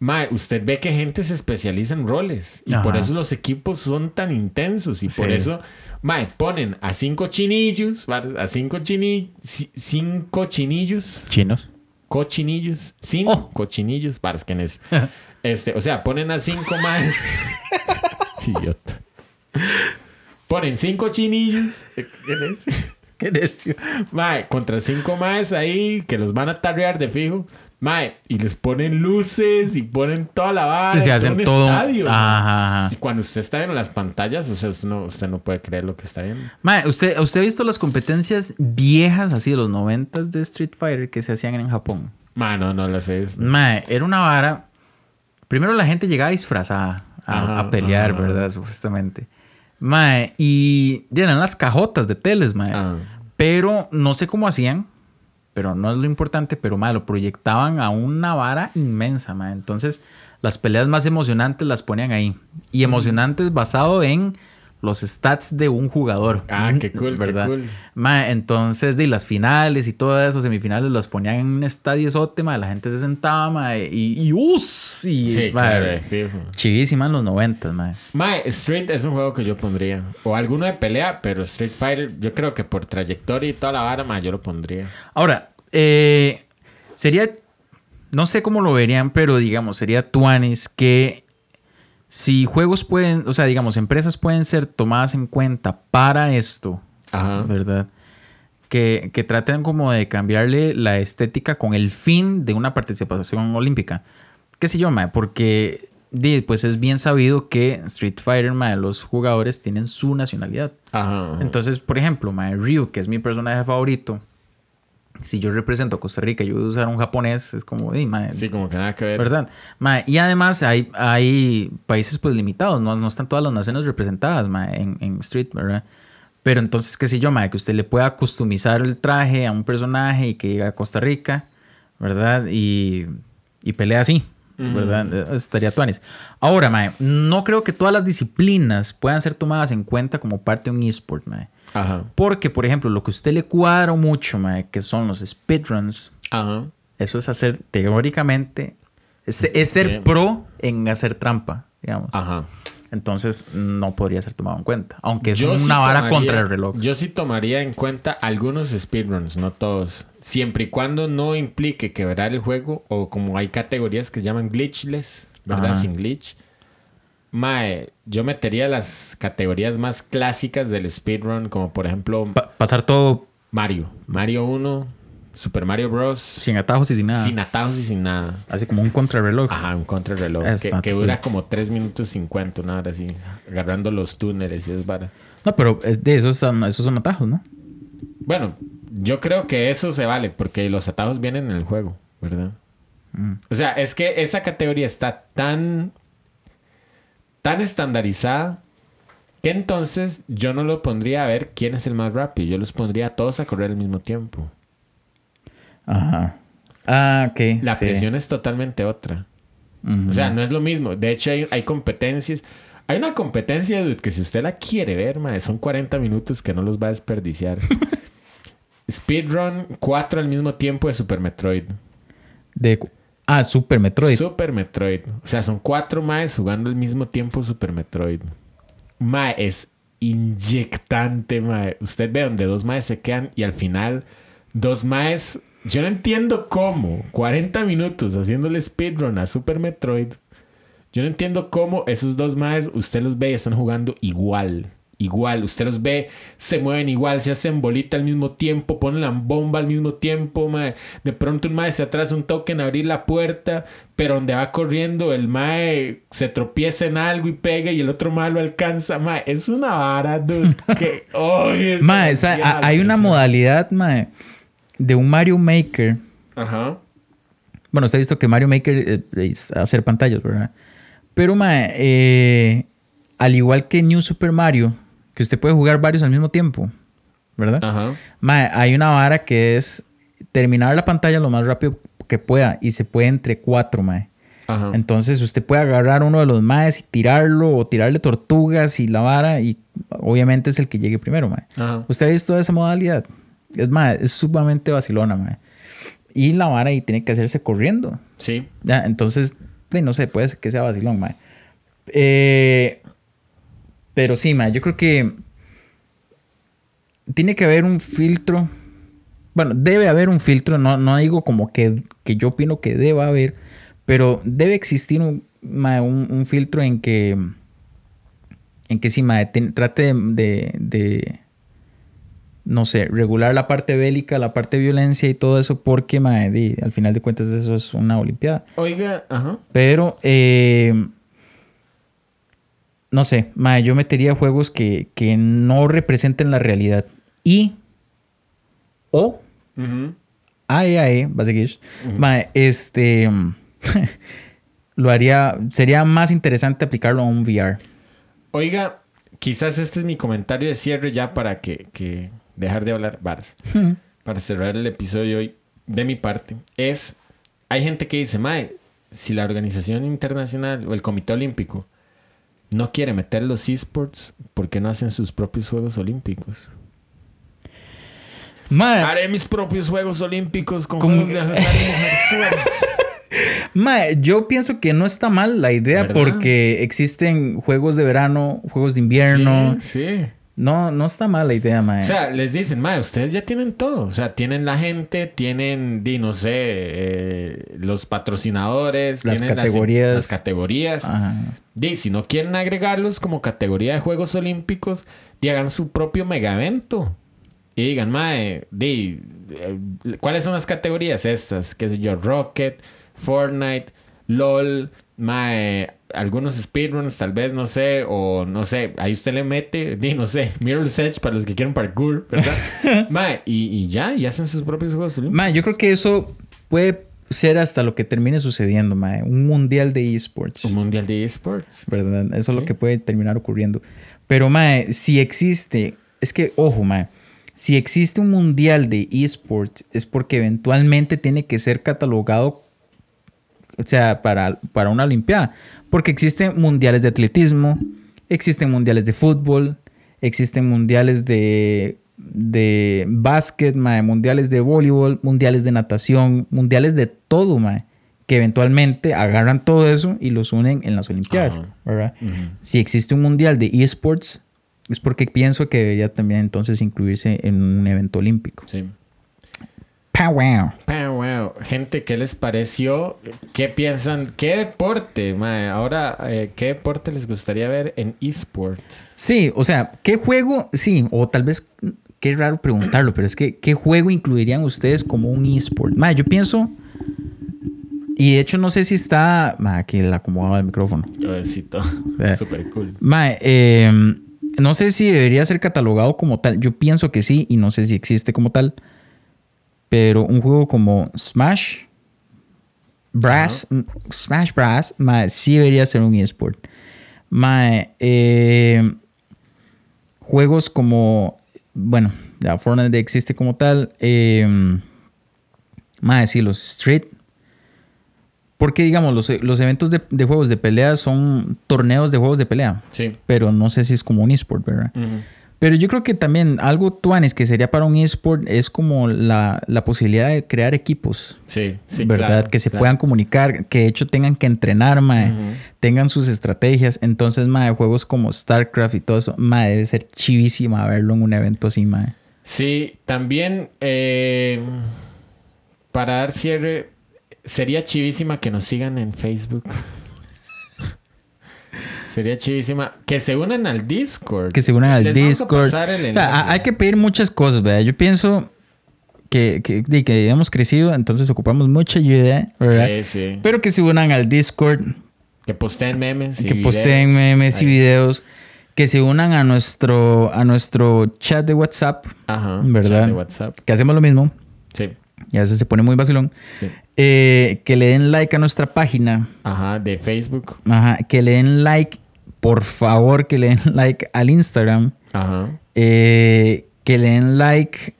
mae, usted ve que gente se especializa en roles y por eso los equipos son tan intensos y por eso Mae, ponen a cinco chinillos, varas, a cinco chini, ci- cinco chinillos,
Chinos.
cochinillos, cinco
Oh.
cochinillos, varas que necio. [LAUGHS] Este, o sea, ponen a cinco [LAUGHS] más. [LAUGHS] Idiota. Ponen cinco chinillos. [LAUGHS] ¿Qué necio?
Qué necio.
Mae, contra cinco más ahí que los van a tarrear de fijo. Mae, y les ponen luces y ponen toda la vara.
Sí, se hacen
un
todo.
estadio, mae.
Ajá.
Y cuando usted está viendo las pantallas, o sea, usted no, usted no puede creer lo que está viendo.
Mae, ¿usted, ¿usted ha visto las competencias viejas, así de los noventas de Street Fighter que se hacían en Japón?
Mae, no, no lo sé.
Mae, era una vara. Primero la gente llegaba disfrazada a,
Ajá,
a pelear,
ajá.
¿verdad? Supuestamente. Mae, y eran las cajotas de teles, mae.
Ah.
Pero no sé cómo hacían, pero no es lo importante, pero mae, lo proyectaban a una vara inmensa, mae. Entonces, las peleas más emocionantes las ponían ahí. Y emocionantes basado en los stats de un jugador.
Ah, qué cool,
¿verdad?
qué cool.
Ma, entonces, de las finales y todo eso, semifinales, los ponían en un estadio ma, la gente se sentaba, ma, y, y ¡us! Y,
Sí,
ma,
claro, eh.
Chivísima en los noventas, ma.
Mae, Street es un juego que yo pondría. O alguno de pelea, pero Street Fighter, yo creo que por trayectoria y toda la vara, yo lo pondría.
Ahora, eh, sería, no sé cómo lo verían, pero digamos, sería tuanis que si juegos pueden, o sea, digamos, empresas pueden ser tomadas en cuenta para esto,
Ajá.
¿verdad? Que, que traten como de cambiarle la estética con el fin de una participación olímpica. ¿Qué sé yo, mae? Porque pues es bien sabido que Street Fighter, mae, los jugadores tienen su nacionalidad.
Ajá. ajá.
Entonces, por ejemplo, mae, Ryu, que es mi personaje favorito, si yo represento a Costa Rica y yo voy a usar un japonés, es como, "Ey, mae,
sí, como que nada que ver.
¿verdad? Mae, y además hay, hay países pues limitados, no, no están todas las naciones representadas mae, en, en Street, ¿verdad? Pero entonces, qué sé yo, mae, que usted le pueda customizar el traje a un personaje y que llegue a Costa Rica, ¿verdad? Y, y pelea así, ¿verdad? Eh, Estaría tuanis. Ahora, mae, no creo que todas las disciplinas puedan ser tomadas en cuenta como parte de un esport, mae.
Ajá.
Porque, por ejemplo, lo que a usted le cuadra mucho, mae, que son los speedruns,
Ajá.
eso es hacer, teóricamente, es, es ser
Bien.
pro en hacer trampa, digamos.
Ajá.
Entonces, no podría ser tomado en cuenta. Aunque es
Yo
una
sí
vara
tomaría-
contra el reloj.
Yo sí tomaría en cuenta algunos speedruns, no todos. Siempre y cuando no implique quebrar el juego o como hay categorías que se llaman glitchless, ¿verdad?
Ajá.
Sin glitch. Mae, yo metería las categorías más clásicas del speedrun, como por ejemplo
Pa- pasar todo
Mario. Mario 1, Super Mario Bros.
sin atajos y sin nada.
Sin atajos y sin nada.
Así como un contrarreloj.
Ajá, un contrarreloj. Que, dura como 3 minutos 50, una hora así. Agarrando los túneles y es varas.
No, pero es de esos, son- esos son atajos, ¿no?
Bueno, yo creo que eso se vale porque los atajos vienen en el juego, ¿verdad?
Mm.
O sea, es que esa categoría está tan tan estandarizada que entonces yo no lo pondría a ver quién es el más rápido, yo los pondría a todos a correr al mismo tiempo.
Ajá. Ah, ok.
La
sí.
presión es totalmente otra. O sea, no es lo mismo. De hecho, hay, hay competencias. Hay una competencia, dude, que si usted la quiere ver, mae, son 40 minutos que no los va a desperdiciar. [LAUGHS] Speedrun 4 al mismo tiempo de Super Metroid.
De, ah, Super Metroid.
Super Metroid. O sea, son cuatro maes jugando al mismo tiempo Super Metroid. Mae, es inyectante, mae. Usted ve donde dos maes se quedan y al final dos maes... Yo no entiendo cómo. 40 minutos haciéndole speedrun a Super Metroid. Yo no entiendo cómo esos dos maes, usted los ve y están jugando igual. Igual, usted los ve, se mueven igual, se hacen bolita al mismo tiempo, ponen la bomba al mismo tiempo, mae. De pronto un mae se atrasa un toque en abrir la puerta, pero donde va corriendo el mae se tropieza en algo y pega y el otro mae lo alcanza, mae. Es una vara, dude, [LAUGHS] que... ¡ay, es
Mae, hay una modalidad, mae, de un Mario Maker.
Ajá.
Bueno, usted ha visto que Mario Maker eh, es hacer pantallas, ¿verdad? Pero, mae, eh, al igual que New Super Mario, que usted puede jugar varios al mismo tiempo, ¿verdad?
Ajá.
Mae, hay una vara que es terminar la pantalla lo más rápido que pueda y se puede entre cuatro, mae.
Ajá.
Entonces usted puede agarrar uno de los maes y tirarlo o tirarle tortugas y la vara y obviamente es el que llegue primero, mae.
Ajá.
¿Usted ha visto esa modalidad? Es, mae, es sumamente vacilona, mae. Y la vara ahí tiene que hacerse corriendo.
Sí.
Ya, entonces, no sé, puede ser que sea vacilón, mae. Eh, pero sí, mae, yo creo que tiene que haber un filtro. Bueno, debe haber un filtro, no, no digo como que, que yo opino que deba haber, pero debe existir un, mae, un, un filtro en que, en que sí, ten- trate de, de- de, no sé, regular la parte bélica, la parte de violencia y todo eso, porque, di, al final de cuentas eso es una olimpiada.
Oiga, ajá.
Pero, eh, no sé, mae, yo metería juegos que, que no representen la realidad. Y, o,
Ujú.
AEAE, va a seguir, mae, este, [LAUGHS] lo haría, sería más interesante aplicarlo a un VR.
Oiga, quizás este es mi comentario de cierre ya para que, que dejar de hablar varas. para cerrar el episodio hoy, de mi parte, es, hay gente que dice, Mae, si la organización internacional o el Comité Olímpico no quiere meter los esports, ¿por qué no hacen sus propios Juegos Olímpicos? Haré mis propios Juegos Olímpicos con
Como-
de [LAUGHS]
yo pienso que no está mal la idea
¿Verdad?
porque existen juegos de verano, juegos de invierno.
Sí, sí.
No, no está mal la idea, mae.
O sea, les dicen, mae, ustedes ya tienen todo. O sea, tienen la gente, tienen, di, no sé, eh, los patrocinadores,
Las
tienen
categorías.
Las, categorías.
Ajá.
Di, si no quieren agregarlos como categoría de Juegos Olímpicos, di, hagan su propio mega evento. Y digan, mae, di, eh, ¿cuáles son las categorías estas? ¿Qué sé yo? Rocket, Fortnite, LOL, mae, algunos speedruns tal vez, no sé, o no sé, ahí usted le mete, di, no sé, Mirror's Edge para los que quieren parkour, ¿verdad? [LAUGHS] mae, y, y ya, y hacen sus propios Juegos.
Mae, yo creo que eso puede ser hasta lo que termine sucediendo, mae. Un mundial de esports.
Un mundial de esports.
¿verdad? Eso es lo que puede terminar ocurriendo. Pero, mae, si existe, es que, ojo, mae, si existe un mundial de esports es porque eventualmente tiene que ser catalogado, o sea, para, para una olimpiada. Porque existen mundiales de atletismo, existen mundiales de fútbol, existen mundiales de, de básquet, mae, mundiales de voleibol, mundiales de natación, mundiales de todo, mae. Que eventualmente agarran todo eso y los unen en las Olimpiadas,
Ajá.
¿verdad? Si existe un mundial de esports, es porque pienso que debería también entonces incluirse en un evento olímpico.
Sí.
¡Pow, wow!
Ah, wow. Gente, ¿qué les pareció? ¿Qué piensan? ¿Qué deporte, mae? Ahora, eh, ¿qué deporte les gustaría ver en eSport?
Sí, o sea, ¿qué juego? Sí, o tal vez, qué raro preguntarlo, pero es que, ¿qué juego incluirían ustedes como un esport? Ma, yo pienso, y de hecho no sé si está, ma, aquí el acomodado del micrófono.
Yo necesito. Súper cool.
Ma, eh, no sé si debería ser catalogado como tal. Yo pienso que sí y no sé si existe como tal. Pero un juego como Smash, Brass, Smash Brass, sí debería ser un eSport. Eh, juegos como, bueno, ya Fortnite existe como tal. Eh, ma, sí, los Street. Porque, digamos, los, los eventos de, de juegos de pelea son torneos de juegos de pelea.
Sí.
Pero no sé si es como un eSport, ¿verdad?
Ujú.
Pero yo creo que también algo tuanes que sería para un eSport es como la, la posibilidad de crear equipos.
Sí, sí.
¿Verdad?
claro,
que se
claro.
puedan comunicar, que de hecho tengan que entrenar, mae, tengan sus estrategias. Entonces, mae, juegos como StarCraft y todo eso, mae, debe ser chivísima verlo en un evento así, mae.
Sí, también eh, para dar cierre, sería chivísima que nos sigan en Facebook. [LAUGHS] sería chivísima que se unan al Discord.
Que se unan al
Les
Discord. O sea, hay que pedir muchas cosas, ¿verdad? Yo pienso que, que, que hemos crecido, entonces ocupamos mucha ayuda, ¿verdad?
Sí, sí.
Pero que se unan al Discord,
Que posteen memes. y
que posteen memes y videos, que se unan a nuestro, a nuestro chat de WhatsApp,
Ajá.
¿Verdad?
chat de WhatsApp.
que hacemos lo mismo,
Sí.
y a veces se pone muy vacilón.
sí.
Eh, que le den like a nuestra página,
Ajá, de Facebook.
Ajá, que le den like, por favor, que le den [LAUGHS] like al Instagram,
Ajá.
eh, que le den like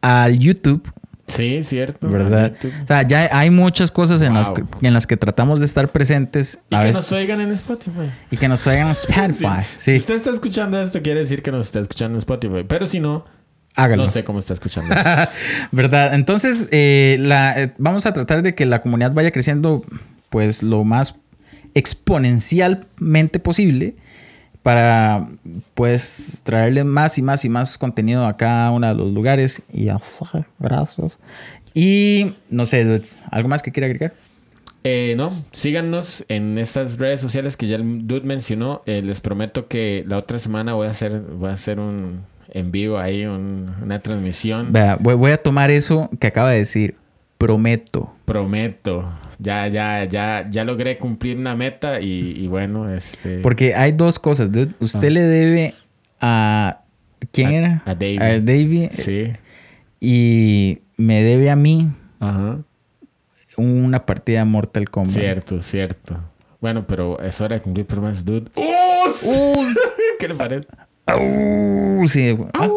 al YouTube,
Sí, cierto.
¿verdad? O sea, ya hay muchas cosas en, las que, en las que tratamos de estar presentes
Y
a
que nos oigan en Spotify.
y que nos oigan en [LAUGHS]
Sí.
Spotify.
Si usted está escuchando esto, quiere decir que nos está escuchando en Spotify. Pero si no,
hágalo.
no sé cómo está escuchando. esto. [LAUGHS]
¿Verdad? Entonces, eh, la, eh, vamos a tratar de que la comunidad vaya creciendo, pues, lo más exponencialmente posible para, pues, traerle más y más y más contenido a cada uno de los lugares. Y gracias. Y, no sé, ¿algo más que quiera agregar?
Eh, no, síganos en estas redes sociales que ya el Dude mencionó. Eh, les prometo que la otra semana voy a hacer, voy a hacer un en vivo ahí, un- una transmisión.
Vea, voy, voy a tomar eso que acaba de decir. Prometo.
Prometo. Ya, ya, ya, ya logré cumplir una meta y, y bueno, este.
Porque hay dos cosas, dude. Usted le debe a... ¿Quién
A-
era?
a Davey.
A Davey.
Sí.
Y me debe a mí
Ajá.
una partida Mortal Kombat.
Cierto, cierto. Bueno, pero es hora de cumplir promesas, dude. ¡Uh! [LAUGHS] ¿Qué le parece?
Au, sí. Ah,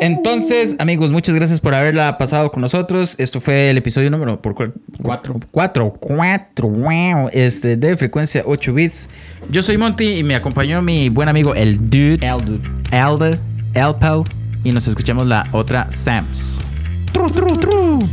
Entonces, amigos, muchas gracias por haberla pasado con nosotros. Esto fue el episodio número por?
Cuatro.
Cuatro, cuatro, wow, este, de frecuencia 8 bits. Yo soy Monty y me acompañó mi buen amigo el Dude,
El dude.
Alda, Elpo, y nos escuchamos la otra Sams. Tru, tru, tru.